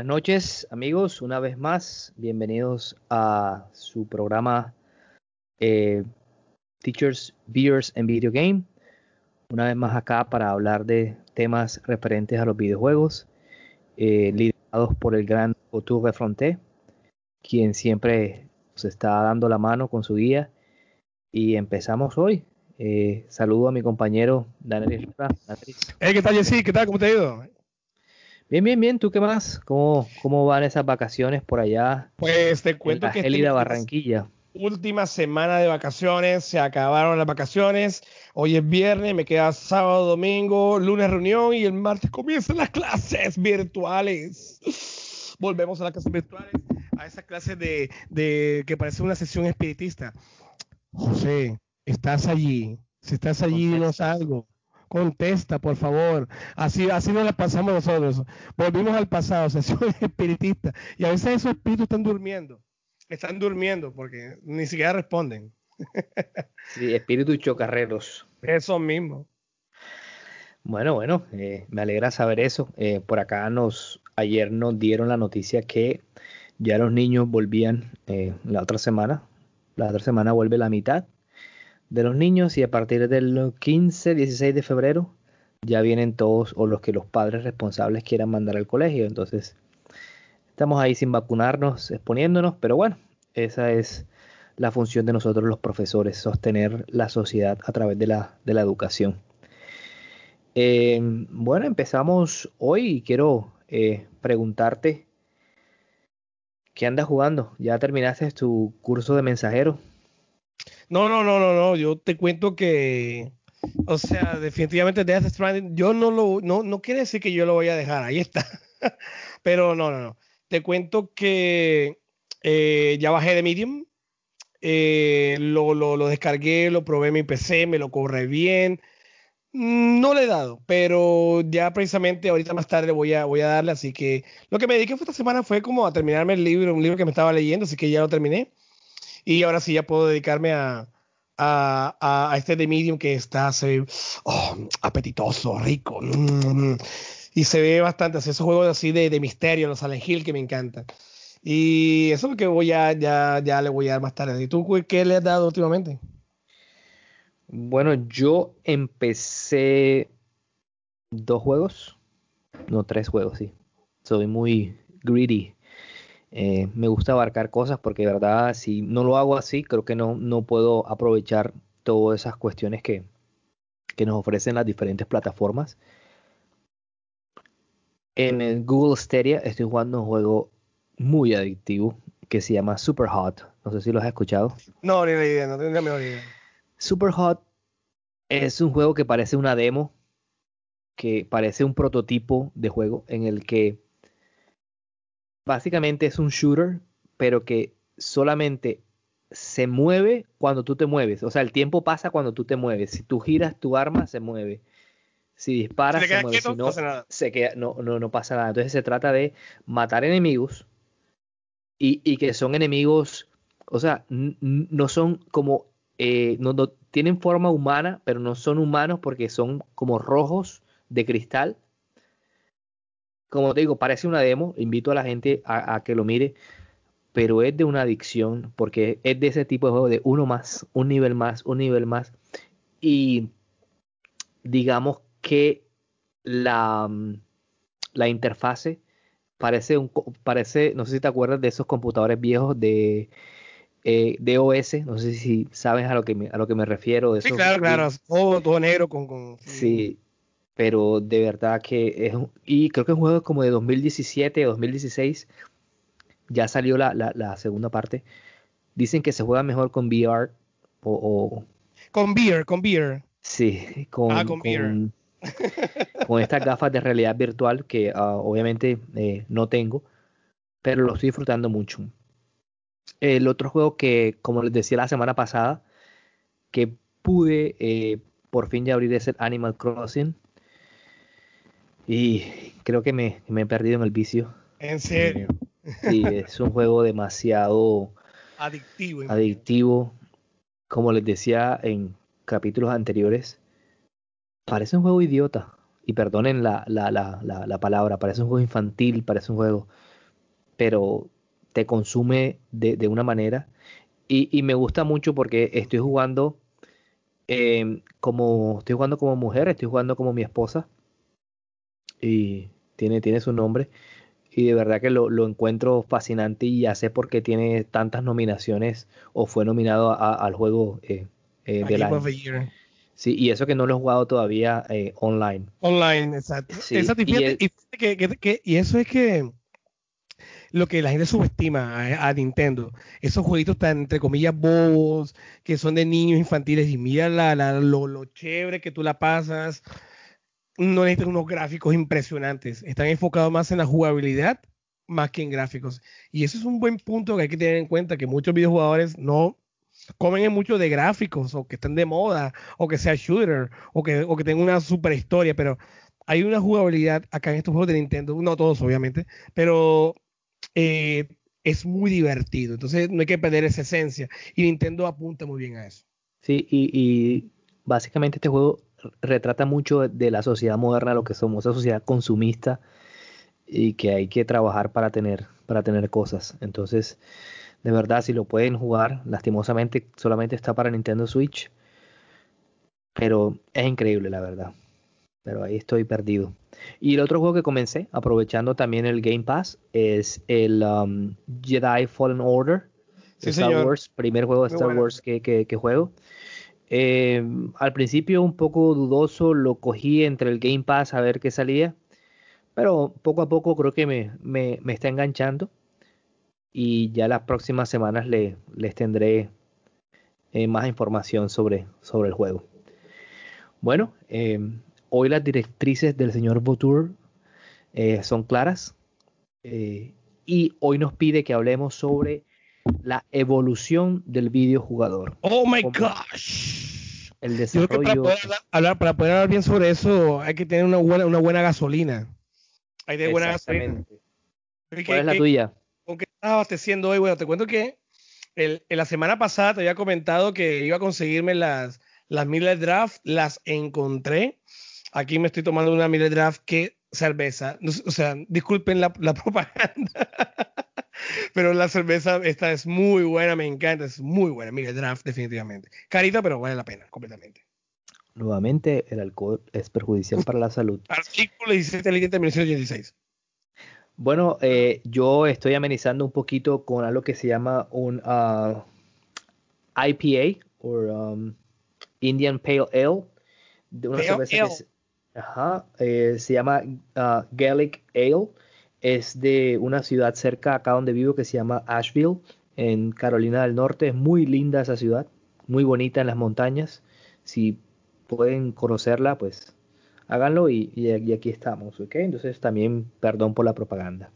Buenas noches amigos, una vez más, bienvenidos a su programa eh, Teachers, Beers and Video Game. Una vez más acá para hablar de temas referentes a los videojuegos, eh, liderados por el gran Otto Fronté, quien siempre nos está dando la mano con su guía. Y empezamos hoy. Eh, saludo a mi compañero Daniel. Hey, ¿Qué tal, Jessy? ¿Qué tal? ¿Cómo te ha ido? Bien, bien, bien. ¿Tú qué más? ¿Cómo, cómo van esas vacaciones por allá? Pues te cuento en la que gélida Barranquilla. Última semana de vacaciones, se acabaron las vacaciones. Hoy es viernes, me queda sábado, domingo, lunes reunión y el martes comienzan las clases virtuales. Volvemos a las clases virtuales, a esas clases de, de que parece una sesión espiritista. José, estás allí. Si estás allí, dinos algo. Contesta, por favor. Así, así nos la pasamos nosotros. Volvimos al pasado, sesión espiritista. Y a veces esos espíritus están durmiendo. Están durmiendo porque ni siquiera responden. Sí, espíritus chocarreros. Eso mismo. Bueno, bueno, eh, me alegra saber eso. Eh, por acá nos, ayer nos dieron la noticia que ya los niños volvían eh, la otra semana. La otra semana vuelve la mitad de los niños y a partir del 15, 16 de febrero ya vienen todos o los que los padres responsables quieran mandar al colegio. Entonces, estamos ahí sin vacunarnos, exponiéndonos, pero bueno, esa es la función de nosotros los profesores, sostener la sociedad a través de la, de la educación. Eh, bueno, empezamos hoy y quiero eh, preguntarte, ¿qué andas jugando? ¿Ya terminaste tu curso de mensajero? No, no, no, no, no. Yo te cuento que, o sea, definitivamente Death Stranding, yo no lo, no, no quiere decir que yo lo voy a dejar, ahí está. Pero no, no, no. Te cuento que eh, ya bajé de Medium, eh, lo, lo, lo, descargué, lo probé en mi PC, me lo corre bien. No le he dado, pero ya precisamente ahorita más tarde voy a, voy a darle, así que lo que me dediqué esta semana fue como a terminarme el libro, un libro que me estaba leyendo, así que ya lo terminé. Y ahora sí ya puedo dedicarme a, a, a este de Medium que está oh, apetitoso, rico. Mm, y se ve bastante así, esos juegos así de, de misterio, los Silent Hill que me encantan. Y eso es lo que voy a, ya, ya le voy a dar más tarde. ¿Y tú qué le has dado últimamente? Bueno, yo empecé dos juegos, no tres juegos, sí. Soy muy greedy eh, me gusta abarcar cosas porque de verdad si no lo hago así creo que no, no puedo aprovechar todas esas cuestiones que, que nos ofrecen las diferentes plataformas. En el Google Stadia estoy jugando un juego muy adictivo que se llama Super Hot. No sé si lo has escuchado. No, ni la idea, no tengo ni la idea. Super Hot es un juego que parece una demo, que parece un prototipo de juego en el que básicamente es un shooter, pero que solamente se mueve cuando tú te mueves. O sea, el tiempo pasa cuando tú te mueves. Si tú giras tu arma, se mueve. Si disparas, se mueve. Quieto, si no, pasa nada. se queda, no, no, no pasa nada. Entonces se trata de matar enemigos y, y que son enemigos, o sea, no son como, eh, no, no tienen forma humana, pero no son humanos porque son como rojos de cristal como te digo, parece una demo, invito a la gente a, a, que lo mire, pero es de una adicción, porque es de ese tipo de juego de uno más, un nivel más, un nivel más, y digamos que la, la interfase parece, un, parece, no sé si te acuerdas de esos computadores viejos de, eh, de OS, no sé si sabes a lo que me, a lo que me refiero. De sí, esos, claro, claro, todo, todo negro con... con sí, pero de verdad que es y creo que es un juego como de 2017 o 2016 ya salió la, la, la, segunda parte dicen que se juega mejor con VR o, o con beer con beer sí con, ah, con, con, con estas gafas de realidad virtual que ah, obviamente eh, no tengo, pero lo estoy disfrutando mucho. El otro juego que, como les decía la semana pasada, que pude eh, por fin ya abrir es el Animal Crossing. Y creo que me, me he perdido en el vicio. ¿En serio? Sí, es un juego demasiado adictivo. Adictivo. Como les decía en capítulos anteriores, parece un juego idiota. Y perdonen la, la, la, la, palabra, parece un juego infantil, parece un juego, pero te consume de, de una manera. Y, y, me gusta mucho porque estoy jugando eh, como estoy jugando como mujer, estoy jugando como mi esposa. Y tiene, tiene su nombre y de verdad que lo, lo, encuentro fascinante y ya sé por qué tiene tantas nominaciones o fue nominado a, al juego eh, eh, del año. Sí, y eso que no lo he jugado todavía eh, online. Online, exacto. Sí, y, que, que, y, eso es que lo que la gente subestima a, a, Nintendo, esos jueguitos tan entre comillas bobos, que son de niños infantiles, y mira la, la, lo, lo chévere que tú la pasas, no necesitan unos gráficos impresionantes. Están enfocados más en la jugabilidad más que en gráficos. Y eso es un buen punto que hay que tener en cuenta, que muchos videojugadores no comen en mucho de gráficos, o que estén de moda, o que sea shooter, o que, o que tengan una super historia, pero hay una jugabilidad acá en estos juegos de Nintendo, no todos obviamente, pero eh, es muy divertido. Entonces no hay que perder esa esencia. Y Nintendo apunta muy bien a eso. Sí, y básicamente este juego retrata mucho de la sociedad moderna, lo que somos, esa sociedad consumista y que hay que trabajar para tener, para tener cosas. Entonces, de verdad, si lo pueden jugar, lastimosamente solamente está para Nintendo Switch, pero es increíble, la verdad. Pero ahí estoy perdido. Y el otro juego que comencé, aprovechando también el Game Pass, es el um, Jedi Fallen Order. Star Wars, primer juego de Star Wars que, que juego. Eh, al principio un poco dudoso, lo cogí entre el Game Pass a ver qué salía, pero poco a poco creo que me, me, está enganchando y ya las próximas semanas le, les tendré eh, más información sobre, sobre el juego. Bueno, eh, hoy las directrices del señor Botour son claras y hoy nos pide que hablemos sobre la evolución del videojugador. Oh my gosh el desarrollo. para poder hablar, para poder hablar bien sobre eso hay que tener una buena, una buena gasolina. Hay de buena gasolina. ¿Cuál es la tuya? ¿Con qué estás abasteciendo hoy? Bueno, te cuento que el, en la semana pasada te había comentado que iba a conseguirme las, las Miller Draft, las encontré. Aquí me estoy tomando una Miller Draft que cerveza. O sea, disculpen la, la propaganda. pero la cerveza esta es muy buena, me encanta, es muy buena. Mire, draft definitivamente. Carita, pero vale la pena completamente. Nuevamente, el alcohol es perjudicial para la salud. Artículo 17 de 1986. Bueno, eh, yo estoy amenizando un poquito con algo que se llama un uh, IPA o um, Indian Pale Ale de una cerveza que se, ajá, eh, se llama uh, Gaelic Ale es de una ciudad cerca acá donde vivo que se llama Asheville, en Carolina del Norte. Es muy linda esa ciudad, muy bonita en las montañas. Si pueden conocerla, pues háganlo y, aquí estamos, ¿ok? Entonces también perdón por la propaganda.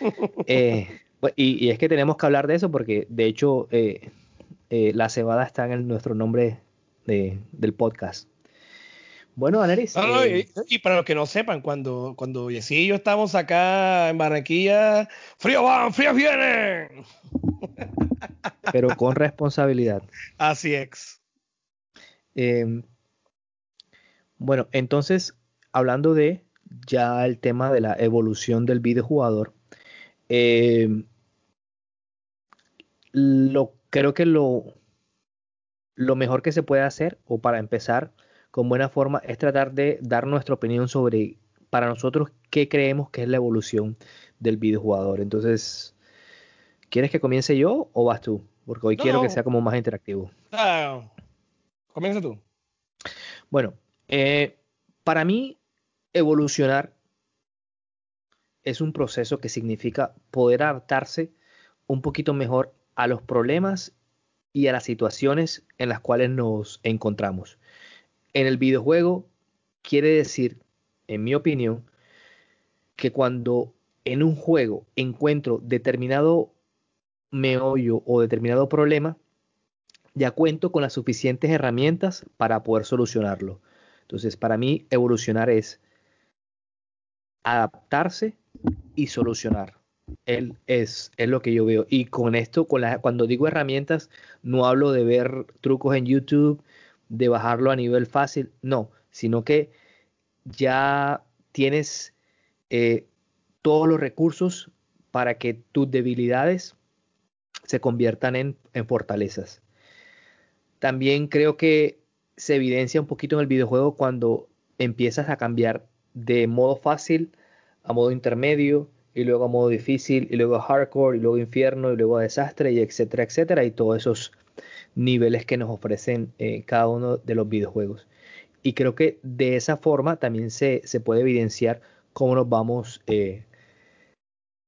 Eh, y, es que tenemos que hablar de eso porque de hecho eh, eh, la cebada está en nuestro nombre del podcast. Bueno, Aneris. Eh, y, para los que no sepan, cuando, cuando Jessy y yo estamos acá en Barranquilla, frío van, frío vienen. Pero con responsabilidad. Así es. Em, bueno, entonces, hablando de ya el tema de la evolución del videojugador, eh, lo, creo que lo, lo mejor que se puede hacer, o para empezar, con buena forma es tratar de dar nuestra opinión sobre, para nosotros, qué creemos que es la evolución del videojugador. Entonces, ¿quieres que comience yo o vas tú? Porque hoy quiero que sea como más interactivo. Ah, comienza tú. Bueno, eh, para mí, evolucionar es un proceso que significa poder adaptarse un poquito mejor a los problemas y a las situaciones en las cuales nos encontramos. En el videojuego quiere decir, en mi opinión, que cuando en un juego encuentro determinado meollo o determinado problema, ya cuento con las suficientes herramientas para poder solucionarlo. Entonces, para mí, evolucionar es adaptarse y solucionar. Él es, es lo que yo veo. Y con esto, con la, cuando digo herramientas, no hablo de ver trucos en YouTube, de bajarlo a nivel fácil, no, sino que ya tienes eh, todos los recursos para que tus debilidades se conviertan en, en fortalezas. También creo que se evidencia un poquito en el videojuego cuando empiezas a cambiar de modo fácil a modo intermedio y luego a modo difícil y luego a hardcore y luego infierno y luego a desastre y etcétera, etcétera y todos esos niveles que nos ofrecen eh, cada uno de los videojuegos. Y creo que de esa forma también se, se puede evidenciar cómo nos vamos eh,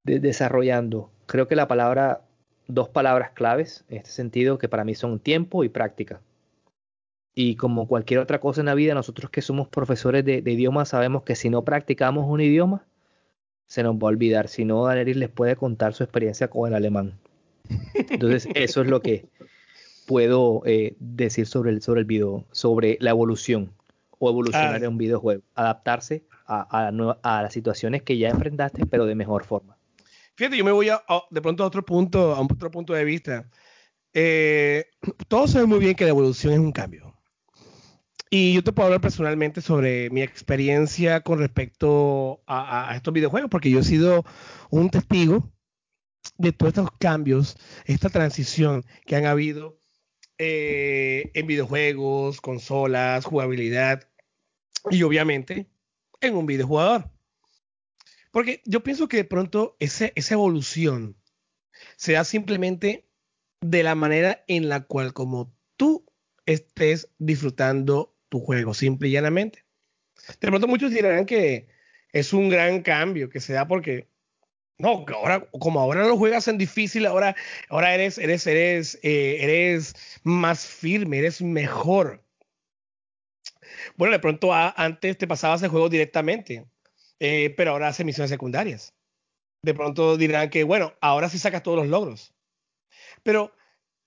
desarrollando. Creo que la palabra, dos palabras claves en este sentido que para mí son tiempo y práctica. Y como cualquier otra cosa en la vida, nosotros que somos profesores de, de idiomas sabemos que si no practicamos un idioma, se nos va a olvidar. Si no, Daenerys les puede contar su experiencia con el alemán. Entonces, eso es lo que puedo eh, decir sobre el, sobre el video, sobre la evolución o evolucionar ah. en un videojuego, adaptarse a, a, las situaciones que ya enfrentaste, pero de mejor forma. Fíjate, yo me voy a, de pronto a otro punto, a otro punto de vista. Eh, todos saben muy bien que la evolución es un cambio. Y yo te puedo hablar personalmente sobre mi experiencia con respecto a, estos videojuegos, porque yo he sido un testigo de todos estos cambios, esta transición que han habido eh, en videojuegos, consolas, jugabilidad y obviamente en un videojugador. Porque yo pienso que de pronto esa evolución se da simplemente de la manera en la cual como tú estés disfrutando tu juego, simple y llanamente. De pronto muchos dirán que es un gran cambio que se da porque no, ahora, como ahora lo juegas en difícil, ahora, ahora eres, eres, eres, eh, eres más firme, eres mejor. Bueno, de pronto antes te pasabas el juego directamente, eh, pero ahora haces misiones secundarias. De pronto dirán que, bueno, ahora sí sacas todos los logros. Pero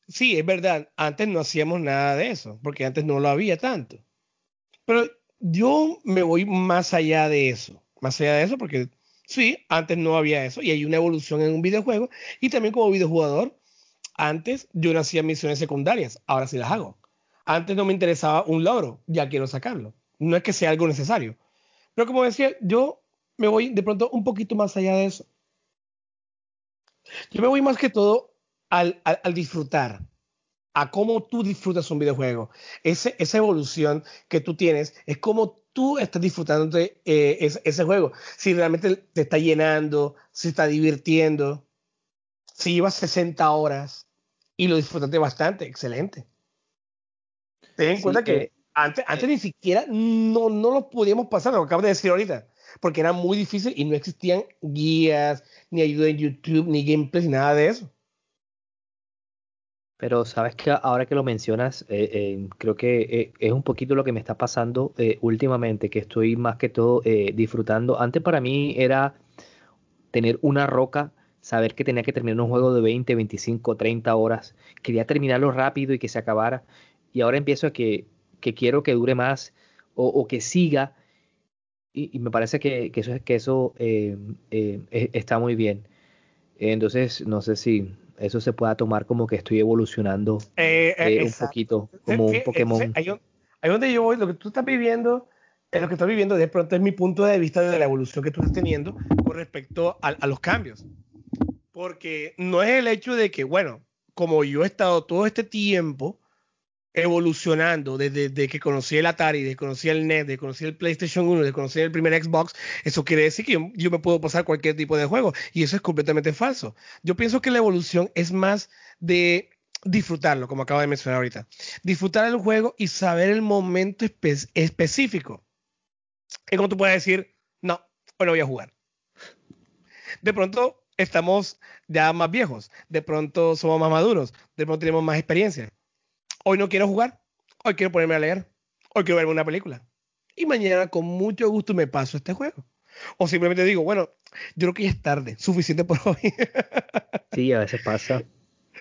sí, es verdad, antes no hacíamos nada de eso, porque antes no lo había tanto. Pero yo me voy más allá de eso, más allá de eso, porque sí, antes no había eso y hay una evolución en un videojuego. Y también como videojugador, antes yo no hacía misiones secundarias, ahora sí las hago. Antes no me interesaba un logro, ya quiero sacarlo. No es que sea algo necesario. Pero como decía, yo me voy de pronto un poquito más allá de eso. Yo me voy más que todo al, al disfrutar a cómo tú disfrutas un videojuego. esa evolución que tú tienes es cómo tú estás disfrutando de eh, ese, juego. Si realmente te está llenando, si está divirtiendo, si llevas 60 horas y lo disfrutaste bastante, excelente. Ten en cuenta que eh, antes, antes eh. ni siquiera no, no lo podíamos pasar, lo acabas de decir ahorita, porque era muy difícil y no existían guías, ni ayuda en YouTube, ni gameplays, ni nada de eso. Pero sabes que ahora que lo mencionas, eh, eh, creo que eh, es un poquito lo que me está pasando últimamente, que estoy más que todo disfrutando. Antes para mí era tener una roca, saber que tenía que terminar un juego de 20, 25, 30 horas. Quería terminarlo rápido y que se acabara. Y ahora empiezo a que, que quiero que dure más o, que siga. Y, me parece que, que eso, que eso está muy bien. Entonces, no sé si eso se pueda tomar como que estoy evolucionando eh, eh, eh, un poquito, como un Pokémon. Ahí, donde yo voy, lo que tú estás viviendo, lo que estás viviendo de pronto es mi punto de vista de la evolución que tú estás teniendo con respecto a, a los cambios. Porque no es el hecho de que, bueno, como yo he estado todo este tiempo evolucionando desde, que conocí el Atari, desde que conocí el NES, desde que conocí el PlayStation 1, desde que conocí el primer Xbox, eso quiere decir que yo, me puedo pasar cualquier tipo de juego y eso es completamente falso. Yo pienso que la evolución es más de disfrutarlo, como acabo de mencionar ahorita. Disfrutar el juego y saber el momento específico. Es como tú puedes decir, no, hoy no voy a jugar. De pronto estamos ya más viejos, de pronto somos más maduros, de pronto tenemos más experiencia Hoy no quiero jugar. Hoy quiero ponerme a leer. Hoy quiero verme una película. y mañana con mucho gusto me paso este juego. O simplemente digo, bueno, yo creo que ya es tarde, suficiente por hoy. sí, a veces pasa.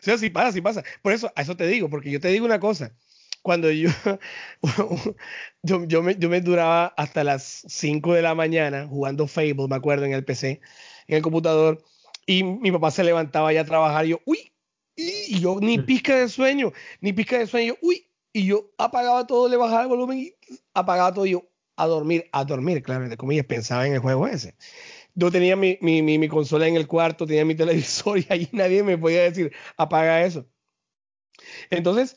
Sí, sí pasa, sí pasa. Por eso, a eso te digo, porque yo te digo una cosa. Cuando yo, yo, yo, me, yo me duraba hasta las 5 de la mañana jugando Fable, me acuerdo, en el PC, en el computador, y mi papá se levantaba ya a trabajar, y yo, uy, y yo ni mm. pizca de sueño, ni pizca de sueño, uy, y yo apagaba todo, le bajaba el volumen y apagaba todo, y yo a dormir, a dormir, claro, de comillas, pensaba en el juego ese. Yo tenía mi, mi, mi, consola en el cuarto, tenía mi televisor y ahí nadie me podía decir, apaga eso. Entonces,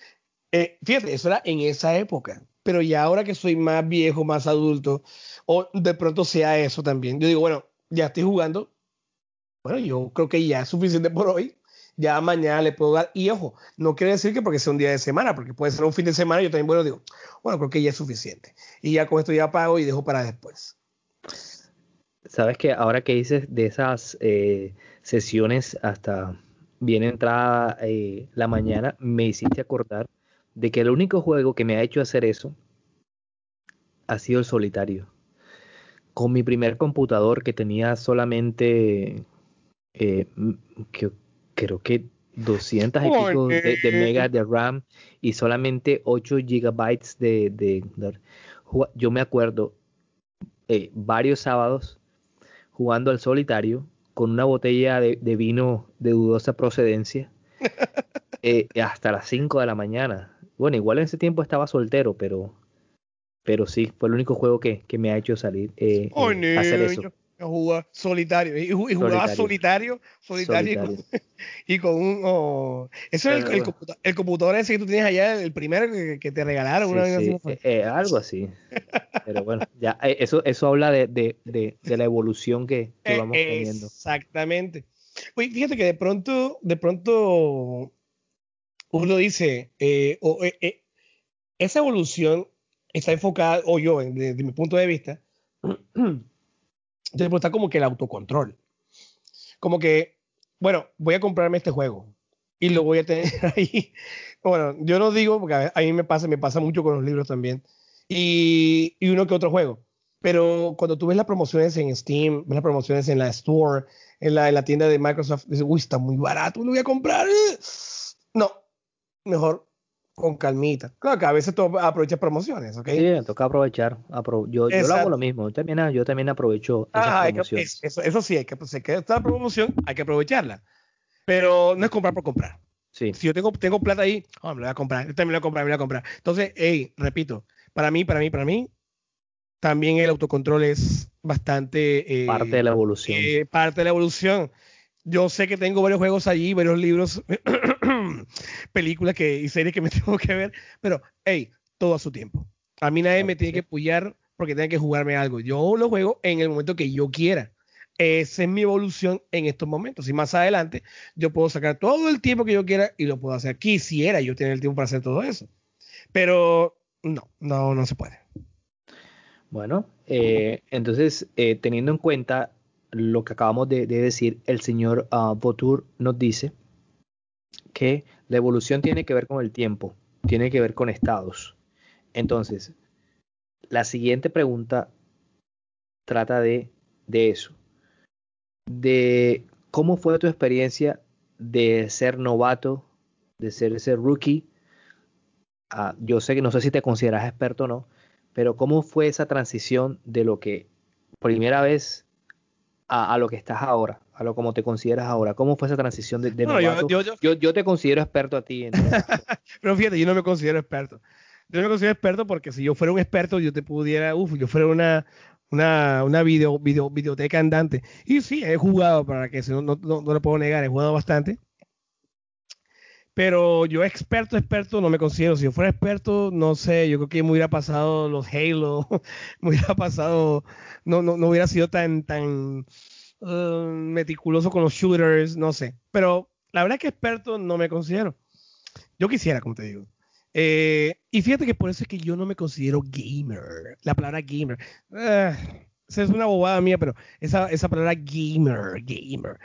eh, fíjate, eso era en esa época, pero ya ahora que soy más viejo, más adulto, o de pronto sea eso también, yo digo, bueno, ya estoy jugando, bueno, yo creo que ya es suficiente por hoy, ya mañana le puedo dar, y ojo, no quiere decir que porque sea un día de semana, porque puede ser un fin de semana, yo también, bueno, digo, bueno, creo que ya es suficiente, y ya con esto ya pago y dejo para después. Sabes que ahora que dices de esas eh, sesiones hasta bien entrada eh, la mañana, me hiciste acordar de que el único juego que me ha hecho hacer eso ha sido el solitario. Con mi primer computador que tenía solamente, eh, que, creo que 200 y pico de, megas de RAM y solamente 8 gigabytes de, yo me acuerdo eh, varios sábados jugando al solitario con una botella de, vino de dudosa procedencia eh, hasta las 5 de la mañana. Bueno, igual en ese tiempo estaba soltero, pero, pero sí, fue el único juego que, me ha hecho salir eh, eh hacer eso. Yo solitario y, jugaba solitario, solitario, Y, con, un. Oh, eso es el, computador, ese que tú tienes allá, el primero que, te regalaron. una sí, eh, eh, algo así. Pero bueno, ya eso, eso habla de, de, de, la evolución que, vamos teniendo. Exactamente. Oye, fíjate que de pronto, de pronto uno dice, eh, eh, eh, esa evolución está enfocada, o yo, desde mi punto de vista, está como que el autocontrol. Como que, bueno, voy a comprarme este juego y lo voy a tener ahí. Bueno, yo no digo, porque a, mí me pasa, me pasa mucho con los libros también. Y, y, uno que otro juego. Pero cuando tú ves las promociones en Steam, ves las promociones en la Store, en la, en la tienda de Microsoft, dices, uy, está muy barato, lo voy a comprar. No, mejor con calmita. Claro que a veces tú aprovechas promociones, ¿ok? Sí, toca aprovechar. yo, yo, lo hago lo mismo. Yo también, yo también aprovecho esas promociones. eso, sí, hay que, pues, que esta promoción hay que aprovecharla. Pero no es comprar por comprar. Sí. Si yo tengo, tengo plata ahí, oh, me lo voy a comprar. Yo también lo voy a comprar, me lo voy a comprar. Entonces, hey, repito, para mí, para mí, para mí, también el autocontrol es bastante... Eh, parte de la evolución. Eh, parte de la evolución. Yo sé que tengo varios juegos allí, varios libros películas que, y series que me tengo que ver, pero hey, todo a su tiempo. A mí nadie me tiene que apoyar porque tenga que jugarme algo. Yo lo juego en el momento que yo quiera. Esa es mi evolución en estos momentos. Y más adelante yo puedo sacar todo el tiempo que yo quiera y lo puedo hacer. Quisiera yo tener el tiempo para hacer todo eso. Pero no, no, no se puede. Bueno, eh, entonces, eh, teniendo en cuenta lo que acabamos de, decir, el señor uh, nos dice que la evolución tiene que ver con el tiempo, tiene que ver con estados. Entonces, la siguiente pregunta trata de, eso, de cómo fue tu experiencia de ser novato, de ser ese rookie. Ah, yo sé que no sé si te consideras experto o no, pero cómo fue esa transición de lo que primera vez a, lo que estás ahora, a lo como te consideras ahora. ¿Cómo fue esa transición de, Yo, yo, te considero experto a ti. Pero fíjate, yo no me considero experto. Yo no me considero experto porque si yo fuera un experto, yo te pudiera, uff, yo fuera una, una, una video, video, videoteca andante. Y sí, he jugado, para que no, no, no, no lo puedo negar, he jugado bastante. Pero yo experto, experto no me considero. Si yo fuera experto, no sé, yo creo que me hubiera pasado los Halo, me hubiera pasado, no, no, no hubiera sido tan, tan uh, meticuloso con los shooters, no sé. Pero la verdad es que experto no me considero. Yo quisiera, como te digo. Eh, y fíjate que por eso es que yo no me considero gamer. La palabra gamer. Esa es una bobada mía, pero esa, esa palabra gamer, gamer.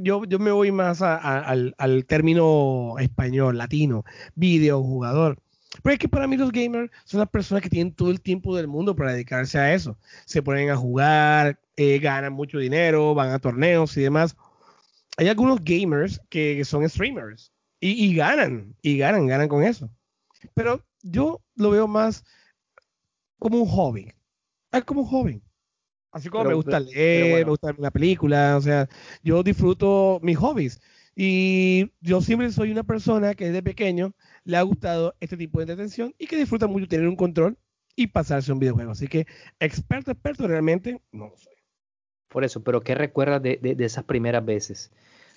Yo, yo me voy más al, al, término español, latino, videojugador. Pero es que para mí los gamers son las personas que tienen todo el tiempo del mundo para dedicarse a eso. Se ponen a jugar, eh, ganan mucho dinero, van a torneos y demás. Hay algunos gamers que, son streamers y, ganan, y ganan, ganan con eso. Pero yo lo veo más como un hobby. Es como un hobby. Así como me gusta leer, me gusta ver una película, o sea, yo disfruto mis hobbies. Y yo siempre soy una persona que desde pequeño le ha gustado este tipo de entretención y que disfruta mucho tener un control y pasarse un videojuego. Así que experto, experto realmente no lo soy. Por eso, pero ¿qué recuerdas de, de, esas primeras veces?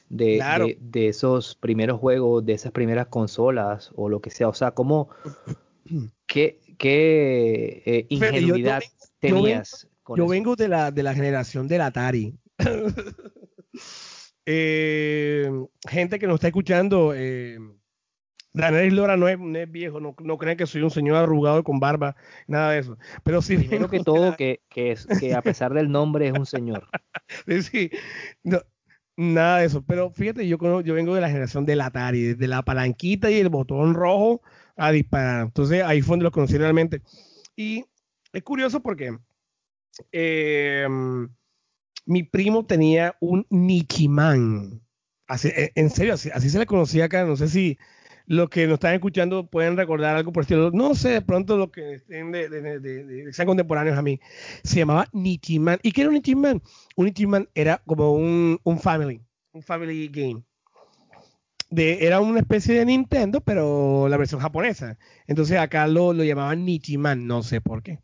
De, de, esos primeros juegos, de esas primeras consolas o lo que sea. O sea, ¿cómo, qué, qué eh, ingenuidad tenías? Yo, vengo, de, la, de la generación del Atari. Eh, gente que nos está escuchando, eh, Daniel Lora no es, viejo, no, no creen que soy un señor arrugado con barba, nada de eso. Pero sí. Primero que todo, que, que, es, que a pesar del nombre es un señor. sí, nada de eso. Pero fíjate, yo, yo vengo de la generación del Atari, desde la palanquita y el botón rojo a disparar. Entonces ahí fue donde lo conocí realmente. Y es curioso porque eh, mi primo tenía un Nikiman. Así, en serio, así, así se le conocía acá. No sé si los que nos están escuchando pueden recordar algo por estilo. No sé, de pronto los que estén de, sean contemporáneos a mí. Se llamaba Nichiman. ¿Y qué era un Nichiman? Un Nichiman era como un, un family, un family game. De, era una especie de Nintendo, pero la versión japonesa. Entonces acá lo, lo llamaban Nichiman, no sé por qué.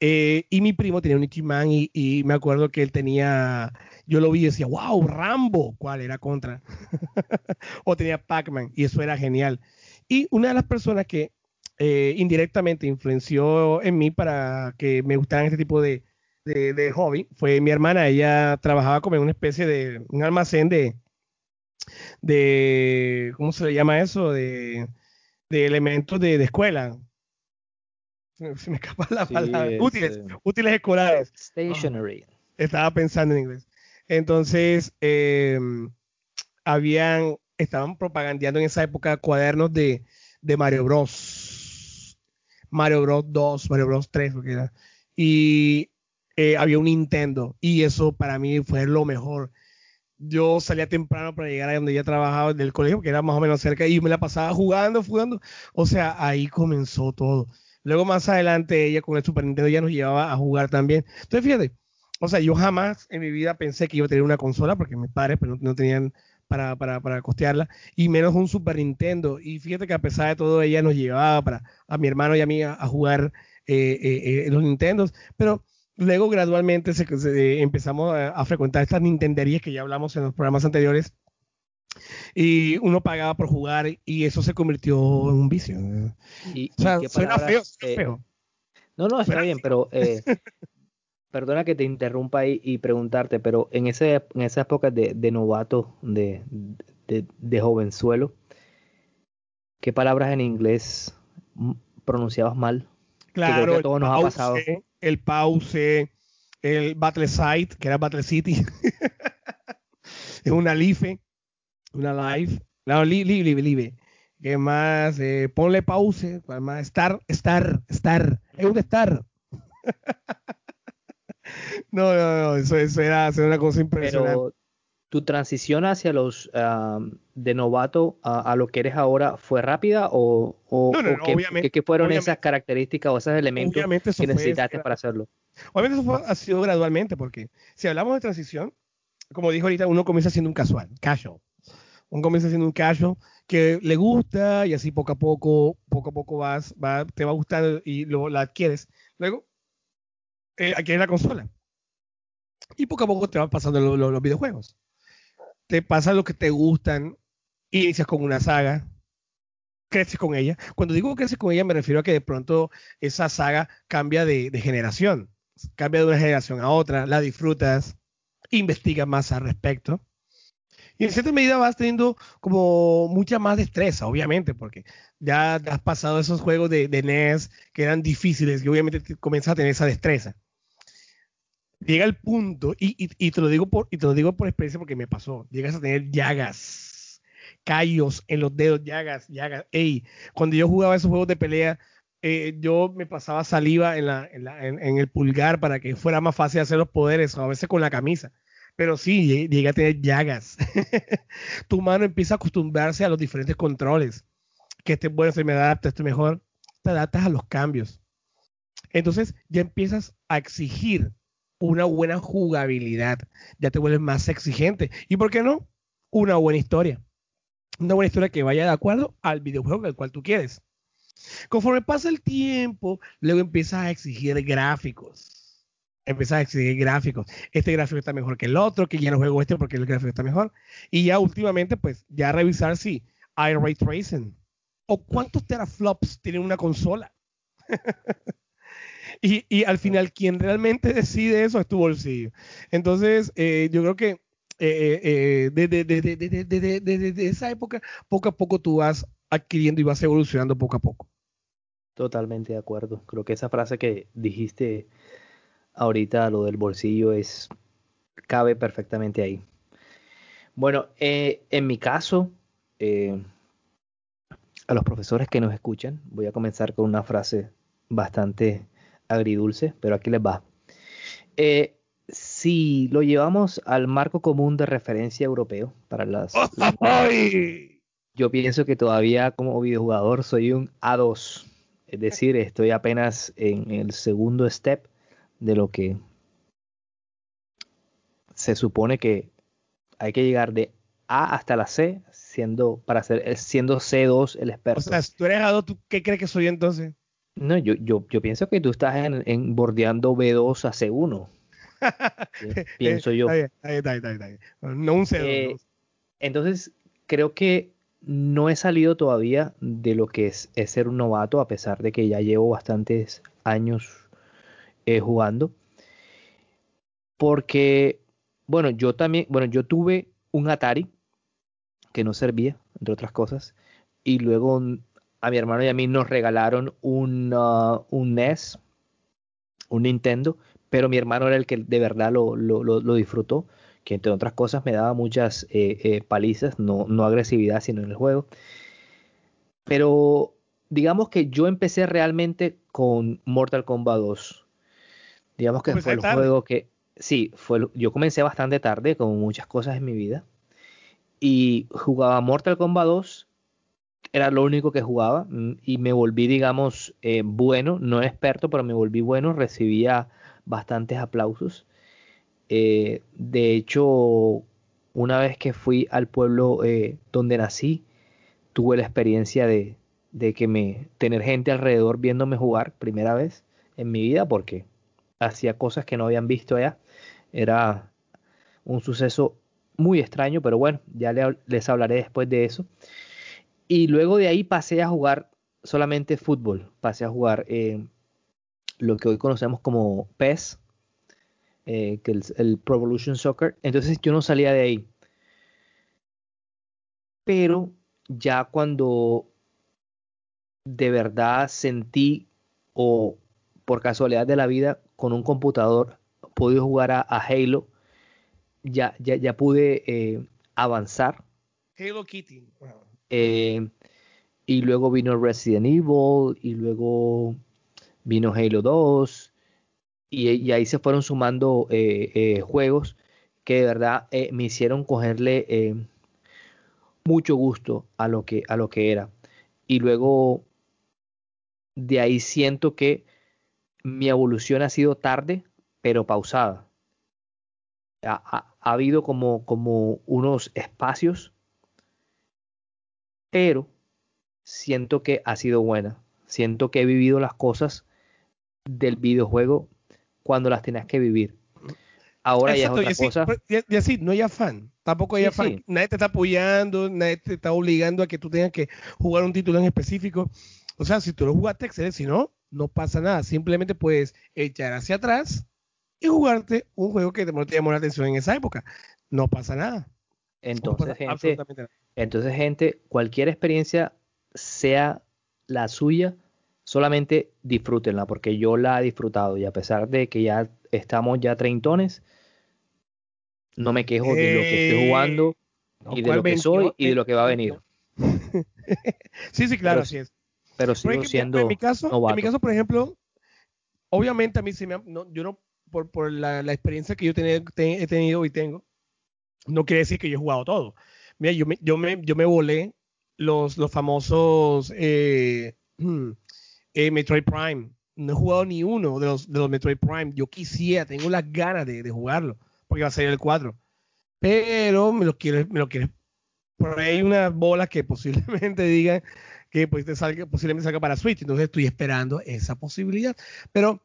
Eh, y mi primo tenía un Nichiman y, y me acuerdo que él tenía yo lo vi y decía, wow, Rambo, ¿cuál era contra? o tenía Pac-Man y eso era genial. Y una de las personas que eh, indirectamente influenció en mí para que me gustaran este tipo de, de, hobby fue mi hermana. Ella trabajaba como en una especie de un almacén de, de ¿cómo se le llama eso? De, de elementos de, escuela. Se me, escapa la palabra. útiles, útiles escolares. Stationery. estaba pensando en inglés. Entonces, eh, habían, estaban propagandeando en esa época cuadernos de, de Mario Bros. Mario Bros 2, Mario Bros 3, porque era. Y eh, había un Nintendo. Y eso para mí fue lo mejor. Yo salía temprano para llegar a donde ya trabajaba del colegio, que era más o menos cerca, y me la pasaba jugando, jugando. O sea, ahí comenzó todo. Luego más adelante ella con el Super Nintendo ya nos llevaba a jugar también. Entonces, fíjate, o sea, yo jamás en mi vida pensé que iba a tener una consola porque mis padres pues, no, tenían para, para, para, costearla, y menos un Super Nintendo. Y fíjate que a pesar de todo, ella nos llevaba para, a mi hermano y a mí a, jugar eh, eh, eh, los Nintendos, pero luego gradualmente se, empezamos a, frecuentar estas Nintenderías que ya hablamos en los programas anteriores. Y uno pagaba por jugar y eso se convirtió en un vicio. ¿Y, o sea, suena feo, feo. No, no, está bien, pero perdona que te interrumpa ahí y preguntarte, pero en, ese, en esa época de, novato, de, de, jovenzuelo, ¿qué palabras en inglés pronunciabas mal? Claro, todo nos ha pasado. el pause, el battle site, que era battle city, es una life, una live, no, live, live, live. ¿Qué más? Eh, ponle pause, más? Star, star, star, es un star. no, no, no, eso, era, una cosa impresionante. Pero tu transición hacia los de novato a, lo que eres ahora fue rápida o, o, qué, fueron esas características o esos elementos que necesitaste para hacerlo? Obviamente eso ha sido gradualmente porque si hablamos de transición, como dijo ahorita, uno comienza siendo un casual, casual. Uno comienza siendo un casual que le gusta y así poco a poco, poco a poco vas, va, te va gustando y lo, la adquieres. Luego eh, aquí hay la consola. Y poco a poco te van pasando los videojuegos. Te pasa lo que te gustan, inicias con una saga, creces con ella. Cuando digo creces con ella me refiero a que de pronto esa saga cambia de, generación, cambia de una generación a otra, la disfrutas, investigas más al respecto. Y en cierta medida vas teniendo como mucha más destreza, obviamente, porque ya has pasado esos juegos de, de NES que eran difíciles y obviamente comienzas a tener esa destreza llega el punto, y, te lo digo por, y te lo digo por experiencia porque me pasó, llegas a tener llagas, callos en los dedos, llagas, llagas. Ey, cuando yo jugaba esos juegos de pelea, eh, yo me pasaba saliva en, la, en, la, en, el pulgar para que fuera más fácil hacer los poderes, a veces con la camisa. Pero sí, llega a tener llagas. tu mano empieza a acostumbrarse a los diferentes controles. Que este bueno, se me adapta, este mejor. Te adaptas a los cambios. Entonces ya empiezas a exigir una buena jugabilidad. Ya te vuelves más exigente. ¿Y por qué no? Una buena historia. Una buena historia que vaya de acuerdo al videojuego al cual tú quieres. Conforme pasa el tiempo, luego empiezas a exigir gráficos empezar a exigir gráficos. Este gráfico está mejor que el otro, que ya no juego este porque el gráfico está mejor. Y ya últimamente, pues, ya revisar si hay ray tracing o cuántos teraflops tiene una consola. y, y, al final, quien realmente decide eso es tu bolsillo. Entonces, eh, yo creo que desde, esa época, poco a poco tú vas adquiriendo y vas evolucionando poco a poco. Totalmente de acuerdo. Creo que esa frase que dijiste ahorita lo del bolsillo es cabe perfectamente ahí. Bueno, eh, en mi caso, eh, a los profesores que nos escuchan, voy a comenzar con una frase bastante agridulce, pero aquí les va. Eh, si lo llevamos al marco común de referencia europeo para las, yo pienso que todavía como videojugador soy un A2, es decir, estoy apenas en el segundo step de lo que se supone que hay que llegar de A hasta la C, siendo para ser siendo C2 el experto. O sea, si tú eres A2, ¿tú qué crees que soy entonces? No, yo, yo, yo pienso que tú estás en, bordeando B2 a C1. pienso yo. Ahí, ahí, ahí, no un C2. Eh, entonces, creo que no he salido todavía de lo que es, es, ser un novato, a pesar de que ya llevo bastantes años eh, jugando. Porque, bueno, yo también, bueno, yo tuve un Atari que no servía, entre otras cosas, y luego a mi hermano y a mí nos regalaron un, uh, un NES, un Nintendo, pero mi hermano era el que de verdad lo, lo, disfrutó, que entre otras cosas me daba muchas eh, eh, palizas, no, no agresividad, sino en el juego. Pero digamos que yo empecé realmente con Mortal Kombat 2. Digamos que fue el juego que, sí, fue, yo comencé bastante tarde, con muchas cosas en mi vida, y jugaba Mortal Kombat 2, era lo único que jugaba, mm, y me volví, digamos, eh, bueno, no experto, pero me volví bueno, recibía bastantes aplausos. Eh, de hecho, una vez que fui al pueblo eh, donde nací, tuve la experiencia de, de que me tener gente alrededor viéndome jugar primera vez en mi vida porque hacía cosas que no habían visto allá. Era un suceso muy extraño, pero bueno, ya les hablaré después de eso. Y luego de ahí pasé a jugar solamente fútbol, pasé a jugar eh, lo que hoy conocemos como PES, eh, que el Pro Evolution Soccer. Entonces yo no salía de ahí. Pero ya cuando de verdad sentí o por casualidad de la vida con un computador podido jugar a, Halo, ya, ya, ya pude eh, avanzar. Halo Kitty. Eh, y luego vino Resident Evil, y luego vino Halo 2, y, ahí se fueron sumando eh, juegos que de verdad me hicieron cogerle mucho gusto a lo que, a lo que era. Y luego de ahí siento que mi evolución ha sido tarde, pero pausada. Ha, habido como, como unos espacios, pero siento que ha sido buena. Siento que he vivido las cosas del videojuego cuando las tenías que vivir. Ahora ya es otra cosa. y así, no hay afán. Tampoco hay afán. Nadie te está apoyando, nadie te está obligando a que tú tengas que jugar un título en específico. O sea, si tú lo jugaste, excelente. Si no, no pasa nada. Simplemente puedes echar hacia atrás y jugarte un juego que te llamó la atención en esa época. No pasa nada. Entonces, gente, entonces, gente, cualquier experiencia sea la suya, solamente disfrútenla, porque yo la he disfrutado y a pesar de que ya estamos ya treintones, no me quejo de lo que estoy jugando y de lo que soy y de lo que va a venir. sí, sí, claro, así es. Pero sigo siendo en mi caso, en mi caso, por ejemplo, obviamente a mí se me no, yo no por, por la, la, experiencia que yo he tenido y tengo, no quiere decir que yo he jugado todo. Mira, yo me, yo me, yo me volé los, los famosos eh, eh, Metroid Prime. No he jugado ni uno de los, de los Metroid Prime. Yo quisiera, tengo las ganas de, de jugarlo, porque va a salir el 4. Pero me lo quiero, me lo quiero. Por ahí hay unas bolas que posiblemente digan que pues, te salga, posiblemente salga para Switch. Entonces estoy esperando esa posibilidad. Pero,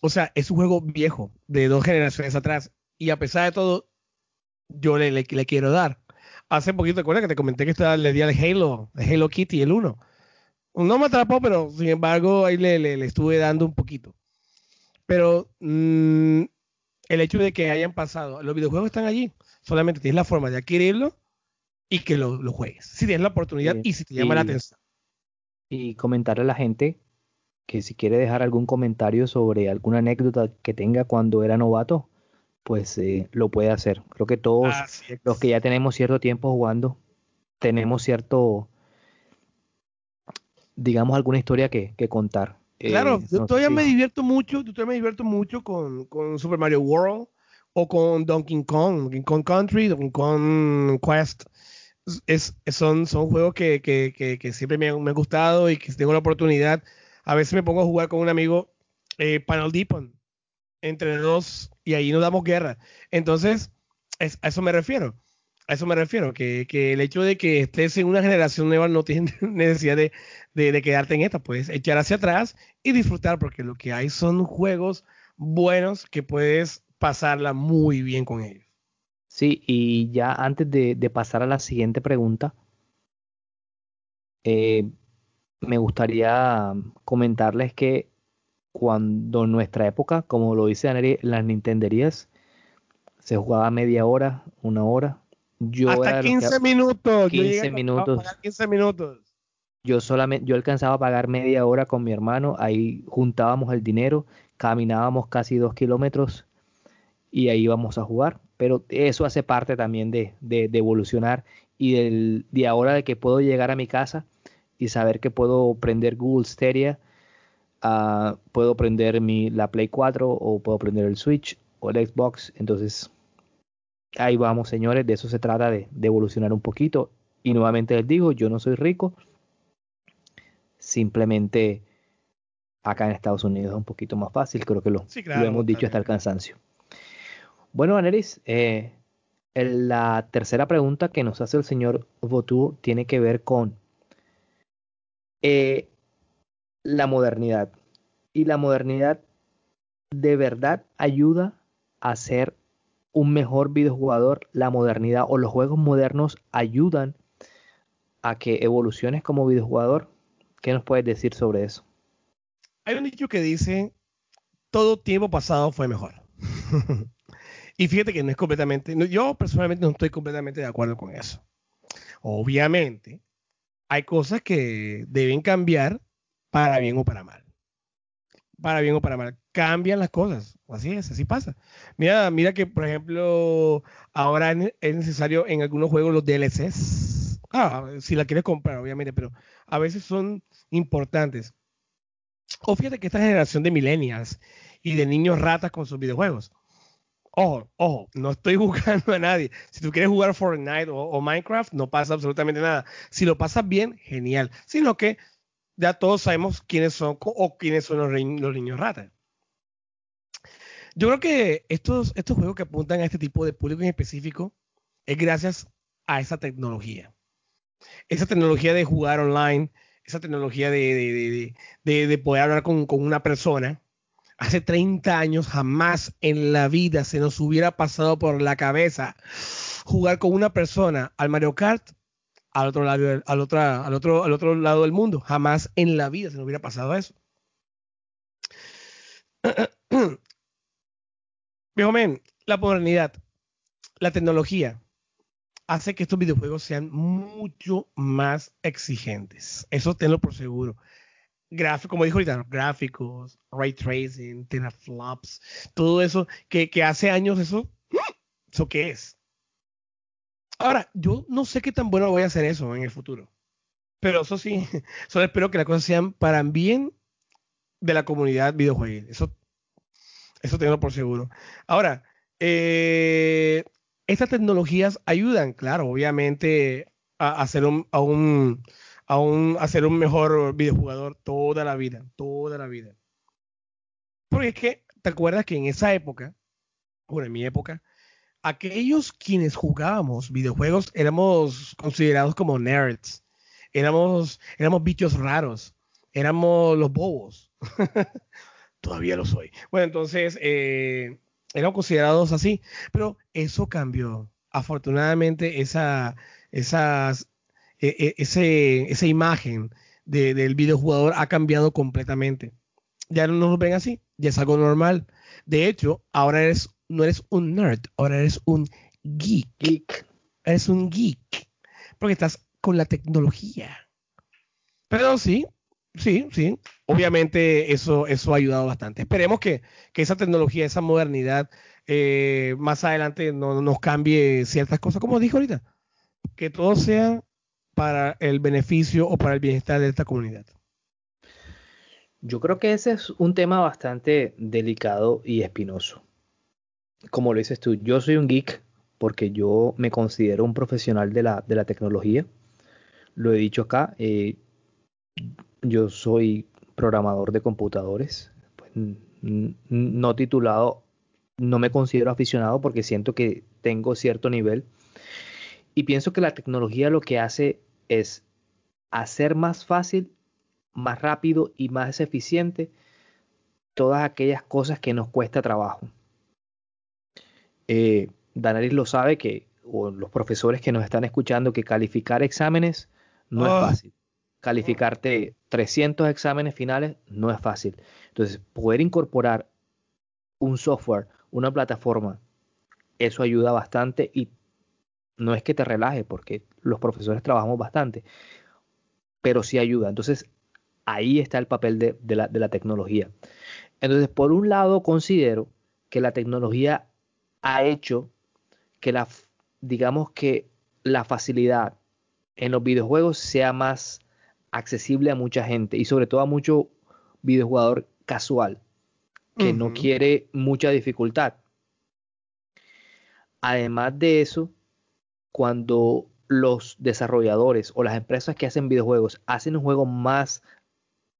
o sea, es un juego viejo, de dos generaciones atrás. Y a pesar de todo, yo le, le, le quiero dar. Hace poquito, ¿te acuerdas que te comenté que estaba, le di al Halo, el Halo Kitty, el 1? No me atrapó, pero sin embargo ahí le, le, estuve dando un poquito. Pero mmm, el hecho de que hayan pasado, los videojuegos están allí, solamente tienes la forma de adquirirlo y que lo, lo juegues. Si tienes la oportunidad y si te llama la atención. Y comentarle a la gente que si quiere dejar algún comentario sobre alguna anécdota que tenga cuando era novato, pues eh, lo puede hacer. Creo que todos los que ya tenemos cierto tiempo jugando, tenemos cierto, digamos, alguna historia que, que contar. Claro, eh, yo todavía me divierto mucho, yo todavía me divierto mucho con, con, Super Mario World o con Donkey Kong, Donkey Kong Country, Donkey Kong Quest. Es, son, son juegos que, que, que siempre me, me, han gustado y que tengo la oportunidad. A veces me pongo a jugar con un amigo eh, Panel Deepon entre dos y ahí nos damos guerra. Entonces, es, a eso me refiero. A eso me refiero, que, que, el hecho de que estés en una generación nueva no tiene necesidad de, de, quedarte en esta, puedes echar hacia atrás y disfrutar, porque lo que hay son juegos buenos que puedes pasarla muy bien con ellos. Sí, y ya antes de, de pasar a la siguiente pregunta, eh, me gustaría comentarles que cuando en nuestra época, como lo dice las Nintenderías, se jugaba media hora, una hora, yo Hasta 15 minutos. 15 minutos. 15 minutos. Yo solamente, yo alcanzaba a pagar media hora con mi hermano, ahí juntábamos el dinero, caminábamos casi dos kilómetros y ahí íbamos a jugar. Pero eso hace parte también de, de, evolucionar y del, de ahora de que puedo llegar a mi casa y saber que puedo prender Google Stadia, uh, puedo prender mi, la Play 4 o puedo prender el Switch o el Xbox. Entonces ahí vamos, señores, de eso se trata de, evolucionar un poquito. Y nuevamente les digo, yo no soy rico, simplemente acá en Estados Unidos es un poquito más fácil, creo que lo, lo hemos dicho hasta el cansancio. Bueno, Aneris, eh, la tercera pregunta que nos hace el señor Votu tiene que ver con eh, la modernidad. Y la modernidad de verdad ayuda a ser un mejor videojugador, la modernidad o los juegos modernos ayudan a que evoluciones como videojugador. ¿Qué nos puedes decir sobre eso? Hay un dicho que dice, todo tiempo pasado fue mejor. y fíjate que no es completamente, yo personalmente no estoy completamente de acuerdo con eso. Obviamente, hay cosas que deben cambiar para bien o para mal para bien o para mal. Cambian las cosas. Así es, así pasa. Mira, mira que, por ejemplo, ahora es necesario en algunos juegos los DLCs. Ah, si la quieres comprar, obviamente, pero a veces son importantes. O fíjate que esta generación de millennials y de niños ratas con sus videojuegos. Ojo, ojo, no estoy buscando a nadie. Si tú quieres jugar Fortnite o, o Minecraft, no pasa absolutamente nada. Si lo pasas bien, genial. Sino que ya todos sabemos quiénes son o quiénes son los, niños ratas. Yo creo que estos, estos juegos que apuntan a este tipo de público en específico es gracias a esa tecnología. Esa tecnología de jugar online, esa tecnología de, de, de, poder hablar con, con, una persona. Hace 30 años jamás en la vida se nos hubiera pasado por la cabeza jugar con una persona al Mario Kart al otro lado, al otro, al otro, al otro lado del mundo. Jamás en la vida se nos hubiera pasado eso. Viejo men, la modernidad, la tecnología hace que estos videojuegos sean mucho más exigentes. Eso tenlo por seguro. Gráfico, como dijo ahorita, gráficos, ray tracing, teraflops, todo eso que, que hace años eso, ¿eso qué es? Ahora, yo no sé qué tan bueno voy a hacer eso en el futuro. Pero eso sí, solo espero que las cosas sean para bien de la comunidad videojuegos. Eso, eso tengo por seguro. Ahora, eh, estas tecnologías ayudan, claro, obviamente, a, hacer un, a un, a un, un mejor videojugador toda la vida, toda la vida. Porque es que, ¿te acuerdas que en esa época, bueno, en mi época, aquellos quienes jugábamos videojuegos éramos considerados como nerds, éramos, éramos bichos raros, éramos los bobos. Todavía lo soy. Bueno, entonces, eh, éramos considerados así, pero eso cambió. Afortunadamente, esa, esas, e, e, ese, esa imagen del videojugador ha cambiado completamente. Ya no nos ven así, ya es algo normal. De hecho, ahora eres, no eres un nerd, ahora eres un geek. geek. Eres un geek. Porque estás con la tecnología. Pero sí, sí, sí. Obviamente eso, eso ha ayudado bastante. Esperemos que, que esa tecnología, esa modernidad, eh, más adelante no nos cambie ciertas cosas, como dijo ahorita. Que todo sea para el beneficio o para el bienestar de esta comunidad. Yo creo que ese es un tema bastante delicado y espinoso. Como lo dices tú, yo soy un geek porque yo me considero un profesional de la, de la tecnología. Lo he dicho acá, eh, yo soy programador de computadores, pues, no titulado, no me considero aficionado porque siento que tengo cierto nivel. Y pienso que la tecnología lo que hace es hacer más fácil más rápido y más eficiente todas aquellas cosas que nos cuesta trabajo. Eh, Danaris lo sabe que, o los profesores que nos están escuchando, que calificar exámenes no es ah. fácil. Calificarte 300 exámenes finales no es fácil. Entonces, poder incorporar un software, una plataforma, eso ayuda bastante y no es que te relaje, porque los profesores trabajamos bastante, pero sí ayuda. Entonces, ahí está el papel de, la, tecnología. Entonces, por un lado, considero que la tecnología ha hecho que la, digamos que la facilidad en los videojuegos sea más accesible a mucha gente y sobre todo a mucho videojugador casual que no quiere mucha dificultad. Además de eso, cuando los desarrolladores o las empresas que hacen videojuegos hacen un juego más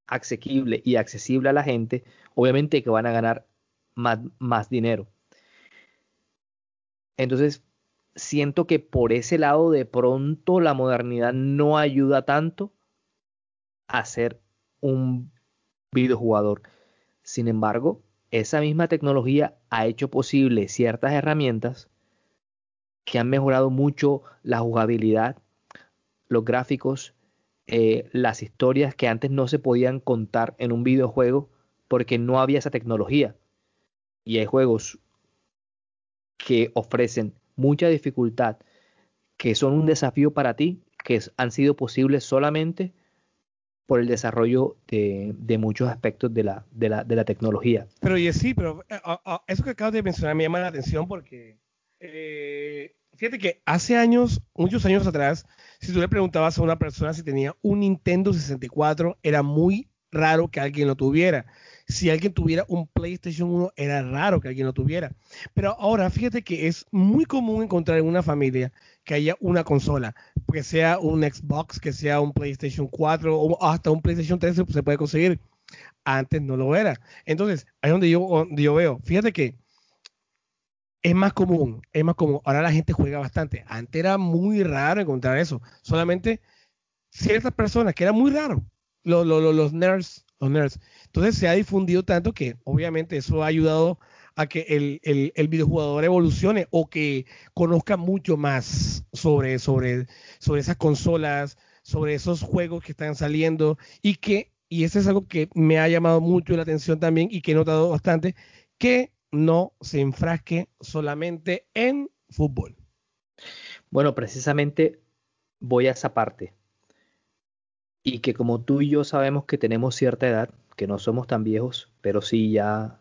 asequible y accesible a la gente, obviamente que van a ganar más, más dinero. Entonces, siento que por ese lado de pronto la modernidad no ayuda tanto a ser un videojugador. Sin embargo, esa misma tecnología ha hecho posible ciertas herramientas que han mejorado mucho la jugabilidad, los gráficos eh, las historias que antes no se podían contar en un videojuego porque no había esa tecnología. Y hay juegos que ofrecen mucha dificultad, que son un desafío para ti, que han sido posibles solamente por el desarrollo de, muchos aspectos de la, tecnología. Pero y sí, pero eh, eso que acabas de mencionar me llama la atención porque eh, Fíjate que hace años, muchos años atrás, si tú le preguntabas a una persona si tenía un Nintendo 64, era muy raro que alguien lo tuviera. Si alguien tuviera un PlayStation 1, era raro que alguien lo tuviera. Pero ahora fíjate que es muy común encontrar en una familia que haya una consola, que sea un Xbox, que sea un PlayStation 4 o hasta un PlayStation 3 se puede conseguir. Antes no lo era. Entonces, ahí es donde yo, veo. Fíjate que es más común, es más común. Ahora la gente juega bastante. Antes era muy raro encontrar eso. Solamente ciertas personas, que era muy raro. Los, nerds, los. Entonces se ha difundido tanto que obviamente eso ha ayudado a que el, el, videojugador evolucione o que conozca mucho más sobre, sobre, sobre esas consolas, sobre esos juegos que están saliendo y que, y eso es algo que me ha llamado mucho la atención también y que he notado bastante, que no se enfrasque solamente en fútbol. Bueno, precisamente voy a esa parte. Y que como tú y yo sabemos que tenemos cierta edad, que no somos tan viejos, pero sí ya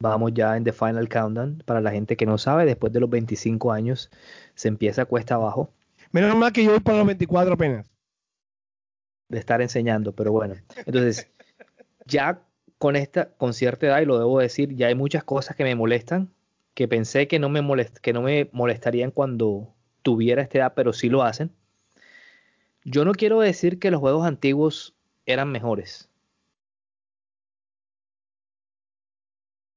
vamos ya en The Final Countdown. Para la gente que no sabe, después de los 25 años se empieza cuesta abajo. Menos mal que yo voy para los 24 apenas. De estar enseñando, pero bueno. Entonces, ya con esta, con cierta edad, y lo debo decir, ya hay muchas cosas que me molestan, que pensé que no me, molest, que no me molestarían cuando tuviera esta edad, pero sí lo hacen. Yo no quiero decir que los juegos antiguos eran mejores.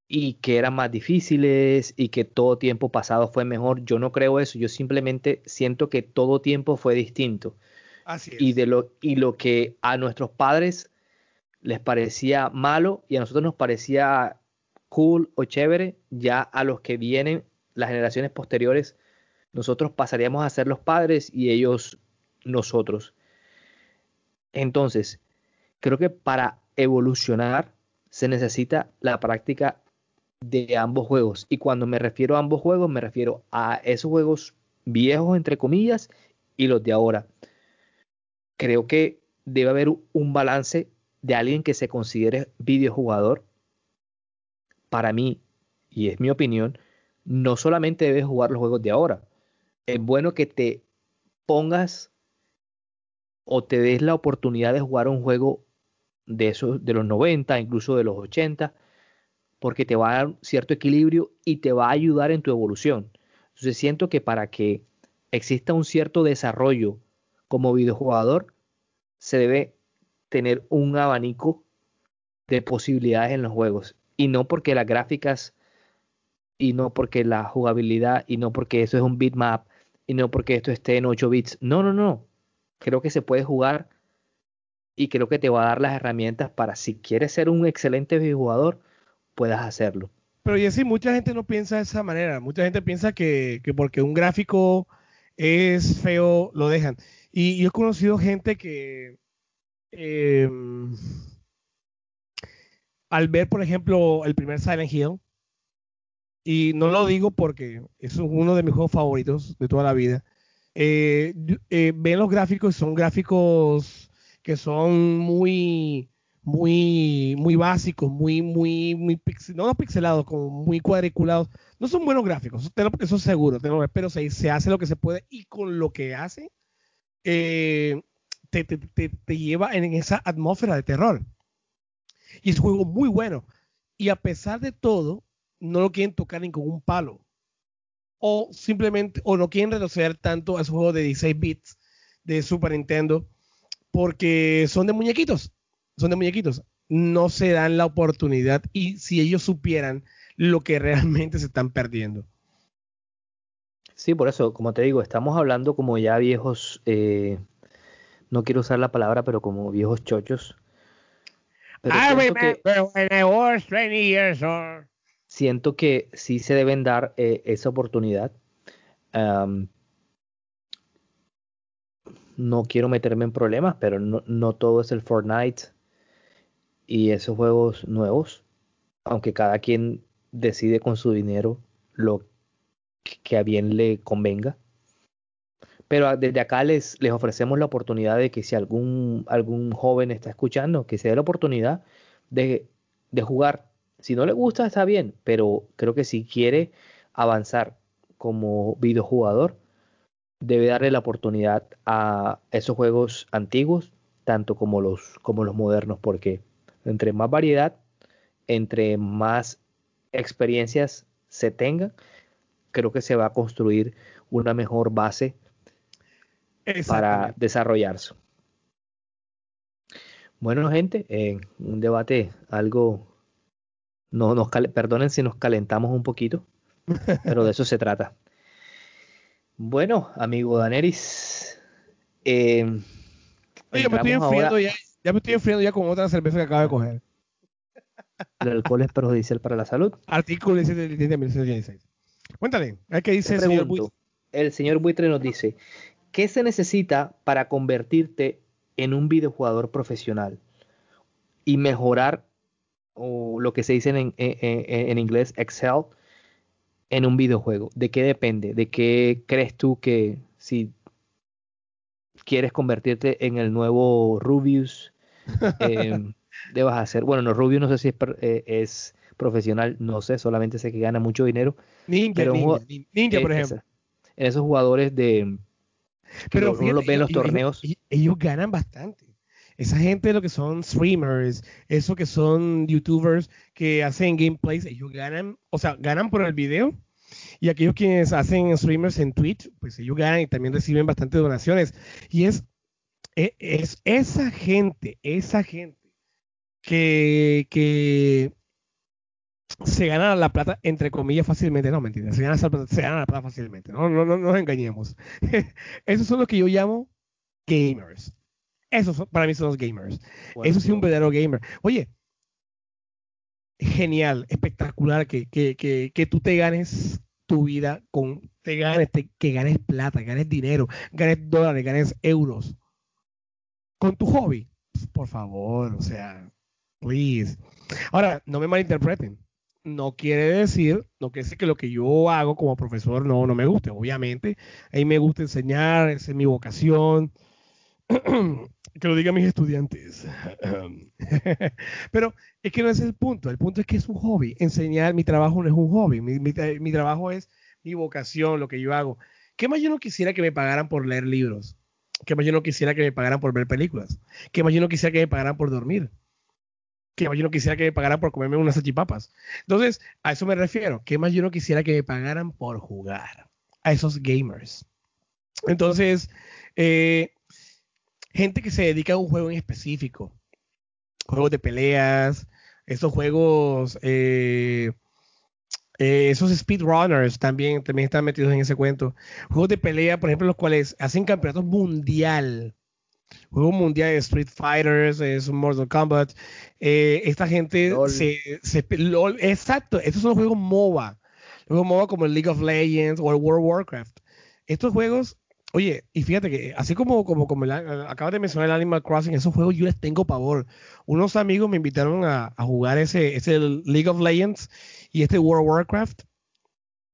Y que eran más difíciles y que todo tiempo pasado fue mejor. Yo no creo eso. Yo simplemente siento que todo tiempo fue distinto. Así es. Y, de lo, y lo que a nuestros padres les parecía malo y a nosotros nos parecía cool o chévere, ya a los que vienen, las generaciones posteriores, nosotros pasaríamos a ser los padres y ellos nosotros. Entonces, creo que para evolucionar se necesita la práctica de ambos juegos. Y cuando me refiero a ambos juegos, me refiero a esos juegos viejos, entre comillas, y los de ahora. Creo que debe haber un balance de alguien que se considere videojugador. Para mí, y es mi opinión, no solamente debes jugar los juegos de ahora. Es bueno que te pongas o te des la oportunidad de jugar un juego de esos de los 90, incluso de los 80, porque te va a dar cierto equilibrio y te va a ayudar en tu evolución. Entonces siento que para que exista un cierto desarrollo como videojugador, se debe tener un abanico de posibilidades en los juegos. Y no porque las gráficas, y no porque la jugabilidad, y no porque eso es un bitmap, y no porque esto esté en 8 bits. No, no, no. Creo que se puede jugar y creo que te va a dar las herramientas para si quieres ser un excelente videojugador, puedas hacerlo. Pero y así mucha gente no piensa de esa manera. Mucha gente piensa que, que porque un gráfico es feo, lo dejan. Y yo he conocido gente que eh, al ver, por ejemplo, el primer Silent Hill, y no lo digo porque es uno de mis juegos favoritos de toda la vida, eh, eh, ven los gráficos, son gráficos que son muy, muy, muy básicos, muy, muy, muy, no pixelados, como muy cuadriculados. No son buenos gráficos, eso, es seguro, pero se, hace lo que se puede y con lo que hace, eh, te, te, te, lleva en esa atmósfera de terror. Y es un juego muy bueno. Y a pesar de todo, no lo quieren tocar ni con un palo. O simplemente, o no quieren retroceder tanto a esos juegos de 16 bits de Super Nintendo, porque son de muñequitos. Son de muñequitos. No se dan la oportunidad y si ellos supieran lo que realmente se están perdiendo. Sí, por eso, como te digo, estamos hablando como ya viejos eh, no quiero usar la palabra, pero como viejos chochos. Pero I remember que, when I was 20 years old. Siento que sí se deben dar eh, esa oportunidad. No quiero meterme en problemas, pero no, no, todo es el Fortnite y esos juegos nuevos. Aunque cada quien decide con su dinero lo que a bien le convenga. Pero desde acá les, les ofrecemos la oportunidad de que si algún, algún joven está escuchando, que se dé la oportunidad de, de jugar. Si no le gusta, está bien, pero creo que si quiere avanzar como videojugador, debe darle la oportunidad a esos juegos antiguos, tanto como los, como los modernos, porque entre más variedad, entre más experiencias se tengan, creo que se va a construir una mejor base para desarrollarse. Bueno, gente, en un debate algo, no nos perdonen si nos calentamos un poquito, pero de eso se trata. Bueno, amigo Daneris, eh, Oye, me estoy enfriando ya, ya me estoy enfriando ya con otra cerveza que acabo de coger. El alcohol es perjudicial para la salud. Artículo 17 de 1916. Cuéntale, ¿qué dice el señor Buitre? El señor Buitre nos dice, ¿Qué se necesita para convertirte en un videojugador profesional y mejorar o lo que se dice en, en, inglés Excel en un videojuego? ¿De qué depende? ¿De qué crees tú que si quieres convertirte en el nuevo Rubius eh, debas hacer? Bueno, no, Rubius no sé si es, eh, es, profesional, no sé, solamente sé que gana mucho dinero. Ninja, ninja, ninja por ejemplo. En esos jugadores de Pero uno los ve en los torneos. Ellos, ganan bastante. Esa gente, lo que son streamers, eso que son youtubers que hacen gameplays, ellos ganan, o sea, ganan por el video. Y aquellos quienes hacen streamers en Twitch, pues ellos ganan y también reciben bastantes donaciones. Y es, e, es, esa gente, esa gente que, que se gana la plata, entre comillas, fácilmente. No, mentira, se gana, se gana la plata fácilmente. No, no, no, nos engañemos. Esos son los que yo llamo gamers. Esos para mí son los gamers. Eso sí, un verdadero gamer. Oye, genial, espectacular que, que, que, que tú te ganes tu vida con, te ganes, que ganes plata, ganes dinero, ganes dólares, ganes euros. Con tu hobby. Por favor, o sea, please. Ahora, no me malinterpreten no quiere decir, no quiere decir que lo que yo hago como profesor no, no me guste. Obviamente, a mí me gusta enseñar, esa es mi vocación. que lo digan mis estudiantes. Pero es que no es el punto. El punto es que es un hobby. Enseñar, mi trabajo no es un hobby. Mi, mi trabajo es mi vocación, lo que yo hago. ¿Qué más yo no quisiera que me pagaran por leer libros? ¿Qué más yo no quisiera que me pagaran por ver películas? ¿Qué más yo no quisiera que me pagaran por dormir? que más yo no quisiera que me pagaran por comerme unas salchipapas. Entonces, a eso me refiero. ¿Qué más yo no quisiera que me pagaran por jugar? A esos gamers. Entonces, eh, gente que se dedica a un juego en específico. Juegos de peleas, esos juegos, eh, eh, esos speedrunners también, también están metidos en ese cuento. Juegos de pelea, por ejemplo, los cuales hacen campeonatos mundial juego mundial de Street Fighters, es Mortal Kombat. Eh, esta gente se, se exacto, estos son juegos MOBA. Juegos MOBA como el League of Legends o el World of Warcraft. Estos juegos, oye, y fíjate que así como, como, como acabas de mencionar el Animal Crossing, esos juegos yo les tengo pavor. Unos amigos me invitaron a, a jugar ese, ese League of Legends y este World of Warcraft.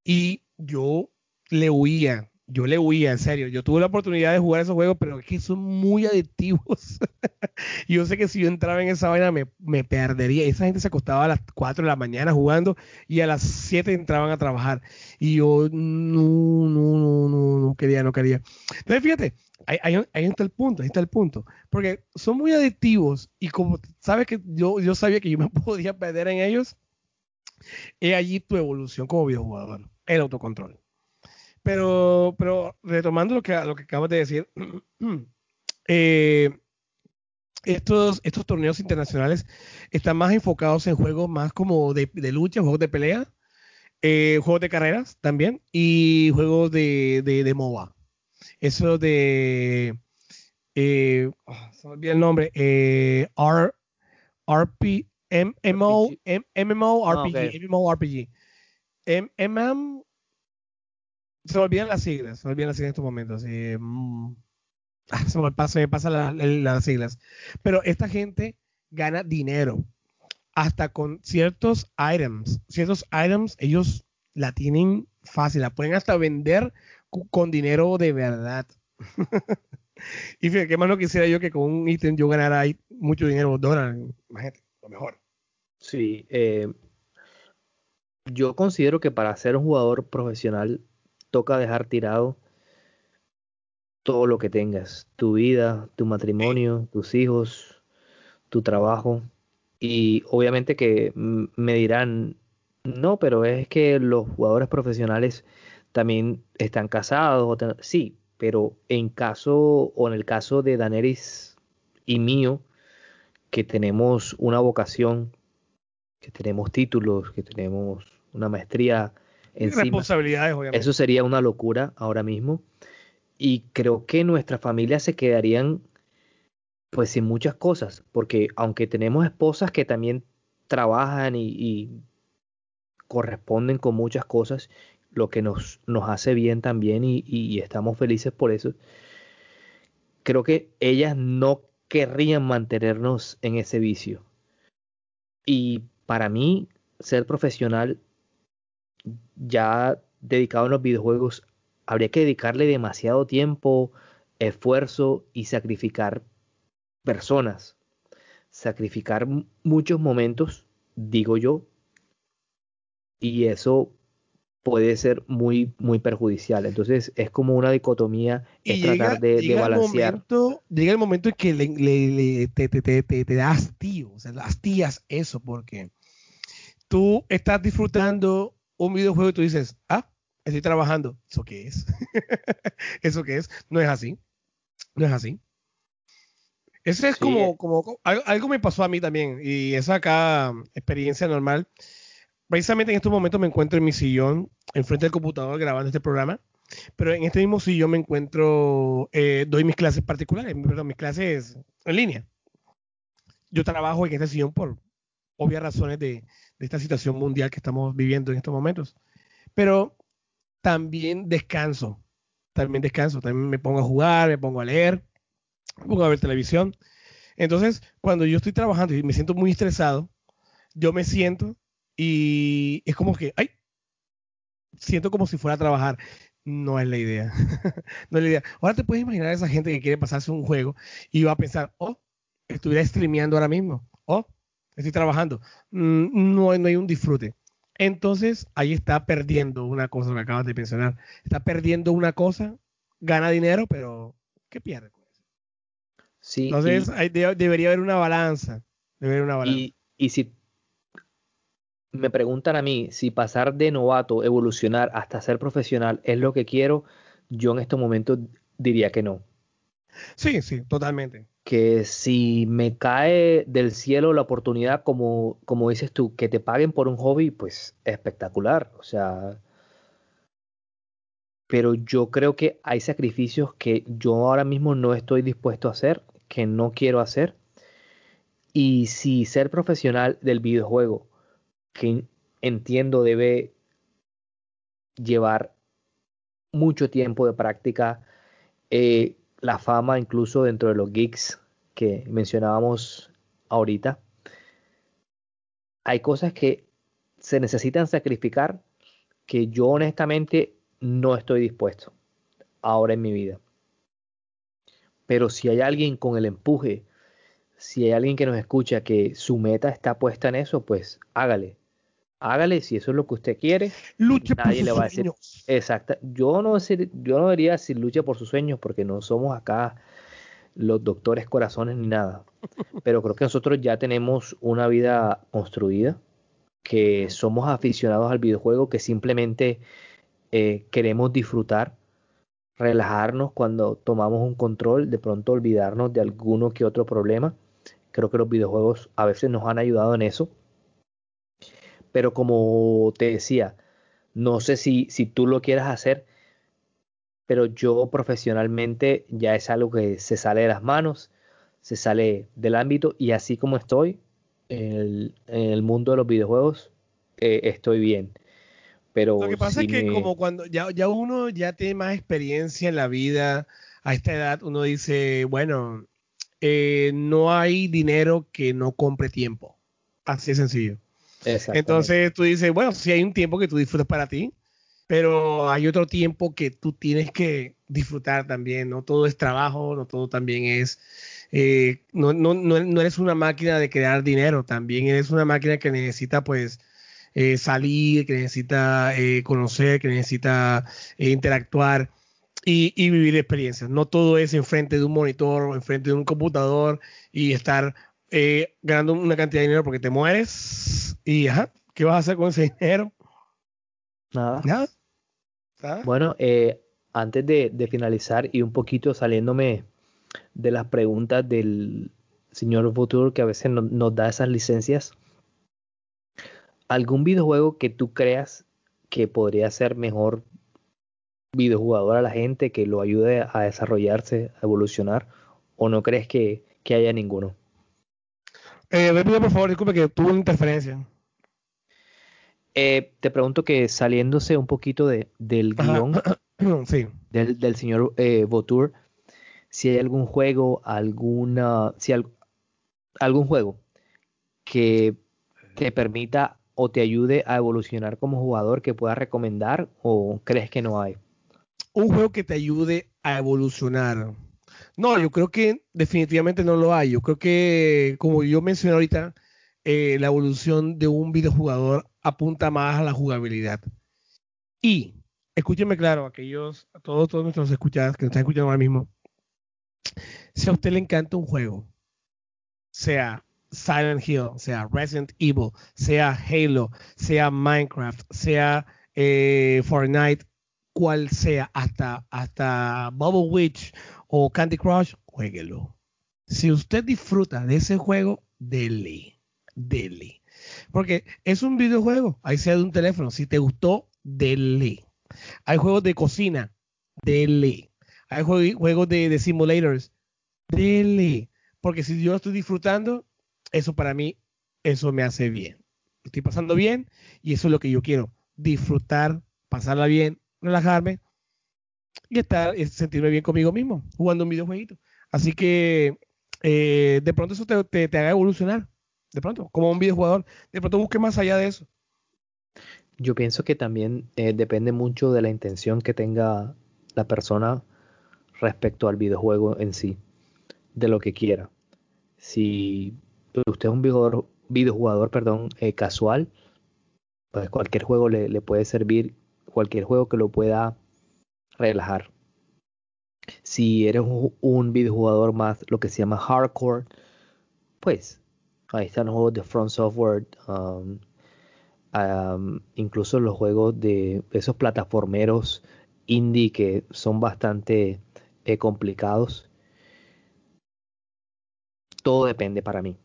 Y yo le huía, yo le huía, en serio. Yo tuve la oportunidad de jugar esos juegos, pero es que son muy adictivos. yo sé que si yo entraba en esa vaina me, me, perdería. Esa gente se acostaba a las 4 de la mañana jugando y a las 7 entraban a trabajar. Y yo no, no, no, no, no quería, no quería. Entonces, fíjate, ahí, está el punto, ahí está el punto. Porque son muy adictivos y como sabes que yo, yo sabía que yo me podía perder en ellos, es allí tu evolución como videojugador, el autocontrol. Pero, pero retomando lo que, lo que acabas de decir, eh, estos, estos torneos internacionales están más enfocados en juegos más como de, lucha, juegos de pelea, eh, juegos de carreras también y juegos de, de, MOBA. Eso de. Eh, ah, se me olvidó el nombre. R, RP, MMO, MMO, RPG, MMO, RPG. MM, se olvidan las siglas, se me olvidan las siglas en estos momentos. Mm, ah, se me pasa, me pasa las siglas. Pero esta gente gana dinero. Hasta con ciertos items. Ciertos items, ellos la tienen fácil. La pueden hasta vender con dinero de verdad. y fíjate, qué más no quisiera yo que con un ítem yo ganara mucho dinero, dólares. Imagínate, lo mejor. Sí, eh, yo considero que para ser un jugador profesional toca dejar tirado todo lo que tengas, tu vida, tu matrimonio, tus hijos, tu trabajo. Y obviamente que me dirán, no, pero es que los jugadores profesionales también están casados. Sí, pero en caso o en el caso de Daneris y mío, que tenemos una vocación, que tenemos títulos, que tenemos una maestría Responsabilidades, obviamente. Eso sería una locura ahora mismo. Y creo que nuestras familias se quedarían pues sin muchas cosas, porque aunque tenemos esposas que también trabajan y, corresponden con muchas cosas, lo que nos, nos hace bien también y, y, estamos felices por eso, creo que ellas no querrían mantenernos en ese vicio. Y para mí, ser profesional ya dedicado en los videojuegos, habría que dedicarle demasiado tiempo, esfuerzo y sacrificar personas, sacrificar muchos momentos, digo yo, y eso puede ser muy, muy perjudicial. Entonces es como una dicotomía, es tratar de, balancear. El momento, llega el momento en que le, te, te, te, te, das tío, o sea, hastías eso, porque tú estás disfrutando un videojuego y tú dices, ah, estoy trabajando. ¿Eso qué es? ¿Eso qué es? No es así. No es así. Ese es como, como algo, me pasó a mí también y esa acá experiencia normal. Precisamente en estos momentos me encuentro en mi sillón, enfrente del computador grabando este programa, pero en este mismo sillón me encuentro, eh, doy mis clases particulares, perdón, mis clases en línea. Yo trabajo en este sillón por obvias razones de, de esta situación mundial que estamos viviendo en estos momentos. Pero también descanso, también descanso, también me pongo a jugar, me pongo a leer, me pongo a ver televisión. Entonces, cuando yo estoy trabajando y me siento muy estresado, yo me siento y es como que, ay, siento como si fuera a trabajar. No es la idea. no es la idea. Ahora te puedes imaginar a esa gente que quiere pasarse un juego y va a pensar, oh, estuviera streameando ahora mismo. Oh, estoy trabajando. Mm, no, no hay un disfrute. Entonces, ahí está perdiendo una cosa que acabas de mencionar. Está perdiendo una cosa, gana dinero, pero ¿qué pierde? Sí, Entonces, debería haber una balanza. Debería una balanza. Y, y si me preguntan a mí si pasar de novato, evolucionar hasta ser profesional es lo que quiero, yo en estos momentos diría que no. Sí, sí, totalmente que si me cae del cielo la oportunidad, como, como dices tú, que te paguen por un hobby, pues espectacular. O sea, pero yo creo que hay sacrificios que yo ahora mismo no estoy dispuesto a hacer, que no quiero hacer. Y si ser profesional del videojuego, que entiendo debe llevar mucho tiempo de práctica, eh, la fama incluso dentro de los geeks que mencionábamos ahorita. Hay cosas que se necesitan sacrificar que yo honestamente no estoy dispuesto ahora en mi vida. Pero si hay alguien con el empuje, si hay alguien que nos escucha que su meta está puesta en eso, pues hágale hágale si eso es lo que usted quiere. Luche por sus le va sueños. exacto. Yo no, yo no diría si luche por sus sueños porque no somos acá los doctores corazones ni nada. Pero creo que nosotros ya tenemos una vida construida, que somos aficionados al videojuego, que simplemente eh, queremos disfrutar, relajarnos cuando tomamos un control, de pronto olvidarnos de alguno que otro problema. Creo que los videojuegos a veces nos han ayudado en eso pero como te decía, no sé si, si tú lo quieras hacer, pero yo profesionalmente ya es algo que se sale de las manos, se sale del ámbito y así como estoy en el, mundo de los videojuegos, eh, estoy bien. Pero lo que pasa es que como cuando ya, ya uno ya tiene más experiencia en la vida, a esta edad uno dice, bueno, eh, no hay dinero que no compre tiempo. Así de sencillo. Entonces tú dices, bueno, si hay un tiempo que tú disfrutas para ti, pero hay otro tiempo que tú tienes que disfrutar también, no todo es trabajo, no todo también es, eh, no, no, no, eres una máquina de crear dinero, también eres una máquina que necesita pues eh, salir, que necesita eh, conocer, que necesita interactuar. Y, y, vivir experiencias. No todo es enfrente de un monitor o enfrente de un computador y estar eh, ganando una cantidad de dinero porque te mueres. Y, ajá, ¿qué vas a hacer con ese dinero? Nada. Nada. Bueno, eh, antes de, finalizar y un poquito saliéndome de las preguntas del señor Futur que a veces nos da esas licencias, ¿algún videojuego que tú creas que podría ser mejor videojugador a la gente, que lo ayude a desarrollarse, a evolucionar? ¿O no crees que haya ninguno? Eh, por favor, disculpe que tuvo una interferencia. Eh, te pregunto que saliéndose un poquito de, del guion del, señor eh, Votour, si hay algún juego, alguna, si algún juego que te permita o te ayude a evolucionar como jugador que puedas recomendar o crees que no hay? Un juego que te ayude a evolucionar. No, yo creo que definitivamente no lo hay. Yo creo que, como yo mencioné ahorita, eh, la evolución de un videojugador apunta más a la jugabilidad. Y escúchenme claro, aquellos, todos, todos nuestros escuchados que nos están escuchando ahora mismo, si a usted le encanta un juego, sea Silent Hill, sea Resident Evil, sea Halo, sea Minecraft, sea eh, Fortnite, cual sea, hasta, hasta Bubble Witch o Candy Crush, jueguelo. Si usted disfruta de ese juego, dele, dele. Porque es un videojuego, ahí sea de un teléfono. Si te gustó, dele. Hay juegos de cocina, dele. Hay juegos de, simulators, dele. Porque si yo estoy disfrutando, eso para mí, eso me hace bien. Estoy pasando bien y eso es lo que yo quiero. Disfrutar, pasarla bien, relajarme y estar, sentirme bien conmigo mismo, jugando un videojueguito. Así que eh, de pronto eso te, haga evolucionar. De pronto, como un videojugador, de pronto busque más allá de eso. Yo pienso que también eh, depende mucho de la intención que tenga la persona respecto al videojuego en sí, de lo que quiera. Si usted es un videojugador, perdón, eh, casual, pues cualquier juego le, puede servir, cualquier juego que lo pueda relajar. Si eres un, videojugador más lo que se llama hardcore, pues ahí están los juegos de Front Software, um, um, incluso los juegos de esos plataformeros indie que son bastante eh, complicados. Todo depende para mí.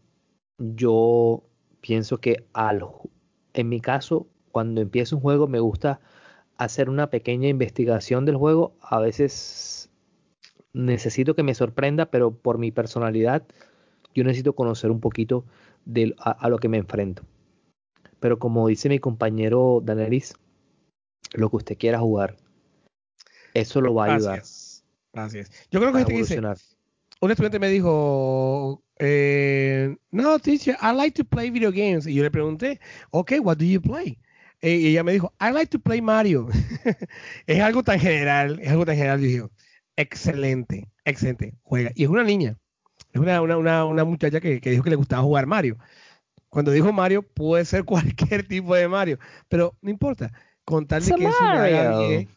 Yo pienso que al, en mi caso, cuando empiezo un juego me gusta hacer una pequeña investigación del juego. A veces necesito que me sorprenda, pero por mi personalidad yo necesito conocer un poquito de, a, lo que me enfrento. Pero como dice mi compañero Danelis, lo que usted quiera jugar, eso lo va a ayudar. Gracias. Yo creo que este dice, un estudiante me dijo, eh, no, teacher, I like to play video games. Y yo le pregunté, ok, what do you play? y ella me dijo, I like to play Mario. es algo tan general, es algo tan general. Yo dije, excelente, excelente, juega. Y es una niña, es una, una, una, muchacha que, que, dijo que le gustaba jugar Mario. Cuando dijo Mario, puede ser cualquier tipo de Mario, pero no importa, contarle que eso haga bien,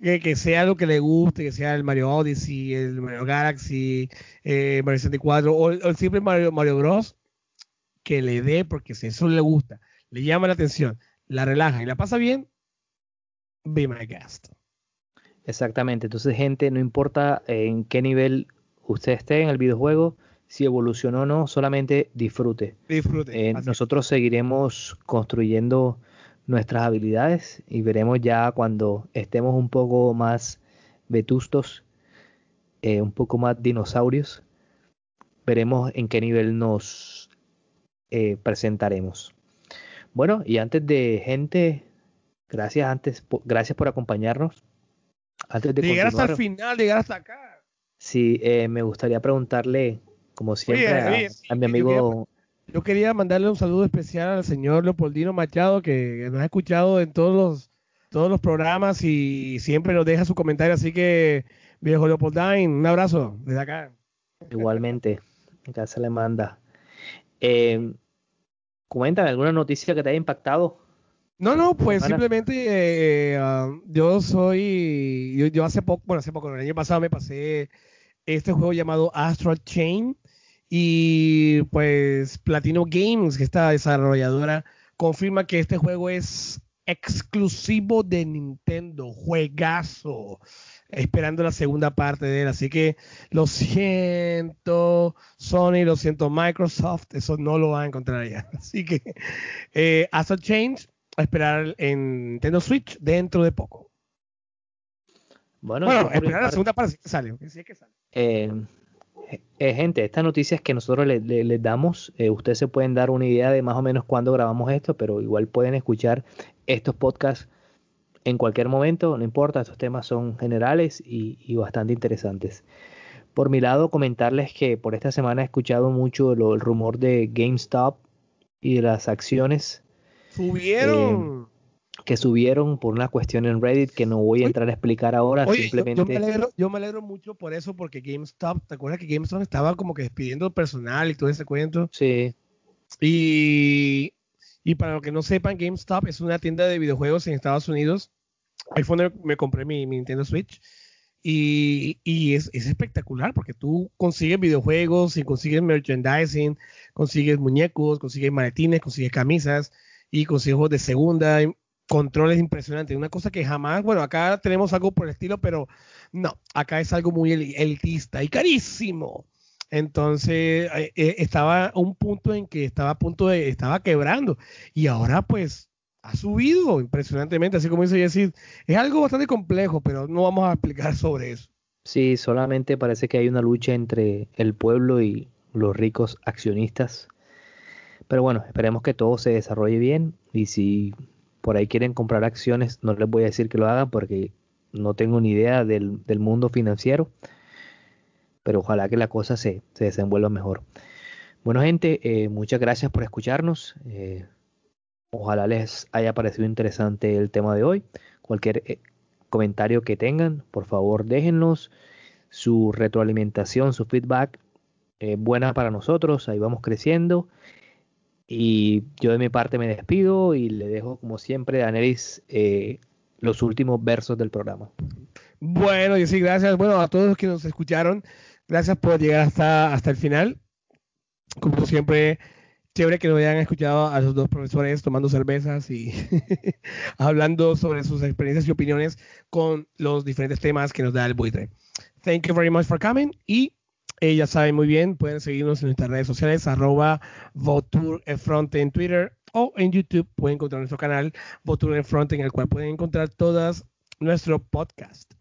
que, que, sea lo que le guste, que sea el Mario Odyssey, el Mario Galaxy, eh, Mario 64 o, o, el simple Mario, Mario Bros. que le dé porque si eso le gusta, le llama la atención, la relaja y la pasa bien, be my guest. Exactamente, entonces gente, no importa en qué nivel usted esté en el videojuego, si evolucionó o no, solamente disfrute. Disfrute. Eh, nosotros seguiremos construyendo nuestras habilidades y veremos ya cuando estemos un poco más vetustos, eh, un poco más dinosaurios, veremos en qué nivel nos eh, presentaremos. Bueno, y antes de gente, gracias antes, gracias por acompañarnos. Antes de llegar hasta el final, llegar hasta acá. Sí, eh, me gustaría preguntarle, como siempre, a, mi amigo. Yo quería, mandarle un saludo especial al señor Leopoldino Machado, que nos ha escuchado en todos los, todos los programas y siempre nos deja su comentario. Así que, viejo Leopoldine, un abrazo desde acá. Igualmente, acá se le manda. Eh, Cuéntame alguna noticia que te haya impactado. No, no, pues simplemente eh, ah, yo soy, yo, hace poco, bueno, hace poco, el año pasado me pasé este juego llamado Astral Chain y pues Platino Games, que esta desarrolladora, confirma que este juego es exclusivo de Nintendo, juegazo esperando la segunda parte de él. Así que lo siento, Sony, lo siento, Microsoft, eso no lo va a encontrar allá. Así que eh, hasta Change, a esperar en Nintendo Switch dentro de poco. Bueno, esperar la segunda parte, que sale. que sale. Eh, eh, gente, estas noticias que nosotros les, les, damos, eh, ustedes se pueden dar una idea de más o menos cuándo grabamos esto, pero igual pueden escuchar estos podcasts en cualquier momento, no importa, estos temas son generales y, bastante interesantes. Por mi lado, comentarles que por esta semana he escuchado mucho el rumor de GameStop y de las acciones. Subieron. Eh, que subieron por una cuestión en Reddit que no voy a entrar a explicar ahora. simplemente... yo, me alegro, mucho por eso, porque GameStop, ¿te acuerdas que GameStop estaba como que despidiendo personal y todo ese cuento? Sí. Y, y para los que no sepan, GameStop es una tienda de videojuegos en Estados Unidos Ahí fue donde me compré mi, Nintendo Switch. Y, y es, es, espectacular porque tú consigues videojuegos y consigues merchandising, consigues muñecos, consigues maletines, consigues camisas y consigues juegos de segunda, controles impresionantes. Una cosa que jamás, bueno, acá tenemos algo por el estilo, pero no, acá es algo muy elitista y carísimo. Entonces eh, eh, estaba un punto en que estaba a punto de, estaba quebrando y ahora pues ha subido impresionantemente, así como dice Jesse, es algo bastante complejo, pero no vamos a explicar sobre eso. Sí, solamente parece que hay una lucha entre el pueblo y los ricos accionistas. Pero bueno, esperemos que todo se desarrolle bien y si por ahí quieren comprar acciones, no les voy a decir que lo hagan porque no tengo ni idea del, mundo financiero, pero ojalá que la cosa se, desenvuelva mejor. Bueno gente, eh, muchas gracias por escucharnos. Eh, Ojalá les haya parecido interesante el tema de hoy. Cualquier eh, comentario que tengan, por favor déjennos. Su retroalimentación, su feedback, buena para nosotros. Ahí vamos creciendo. Y yo de mi parte me despido y le dejo, como siempre, a Neris eh, los últimos versos del programa. Bueno, y sí, gracias. Bueno, a todos los que nos escucharon, gracias por llegar hasta, hasta el final. Como siempre, chévere que nos hayan escuchado a los dos profesores tomando cervezas y hablando sobre sus experiencias y opiniones con los diferentes temas que nos da el buitre. Thank you very much for coming eh, ya saben muy bien, pueden seguirnos en nuestras redes sociales, arroba en Twitter o en YouTube pueden encontrar nuestro canal Votur Front en el cual pueden encontrar todas nuestro podcast.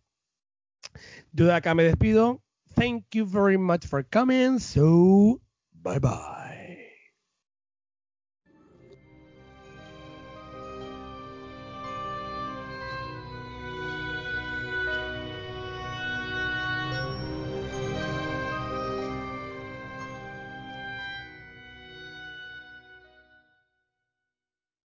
De acá me despido. Thank you very much for coming. So, bye bye.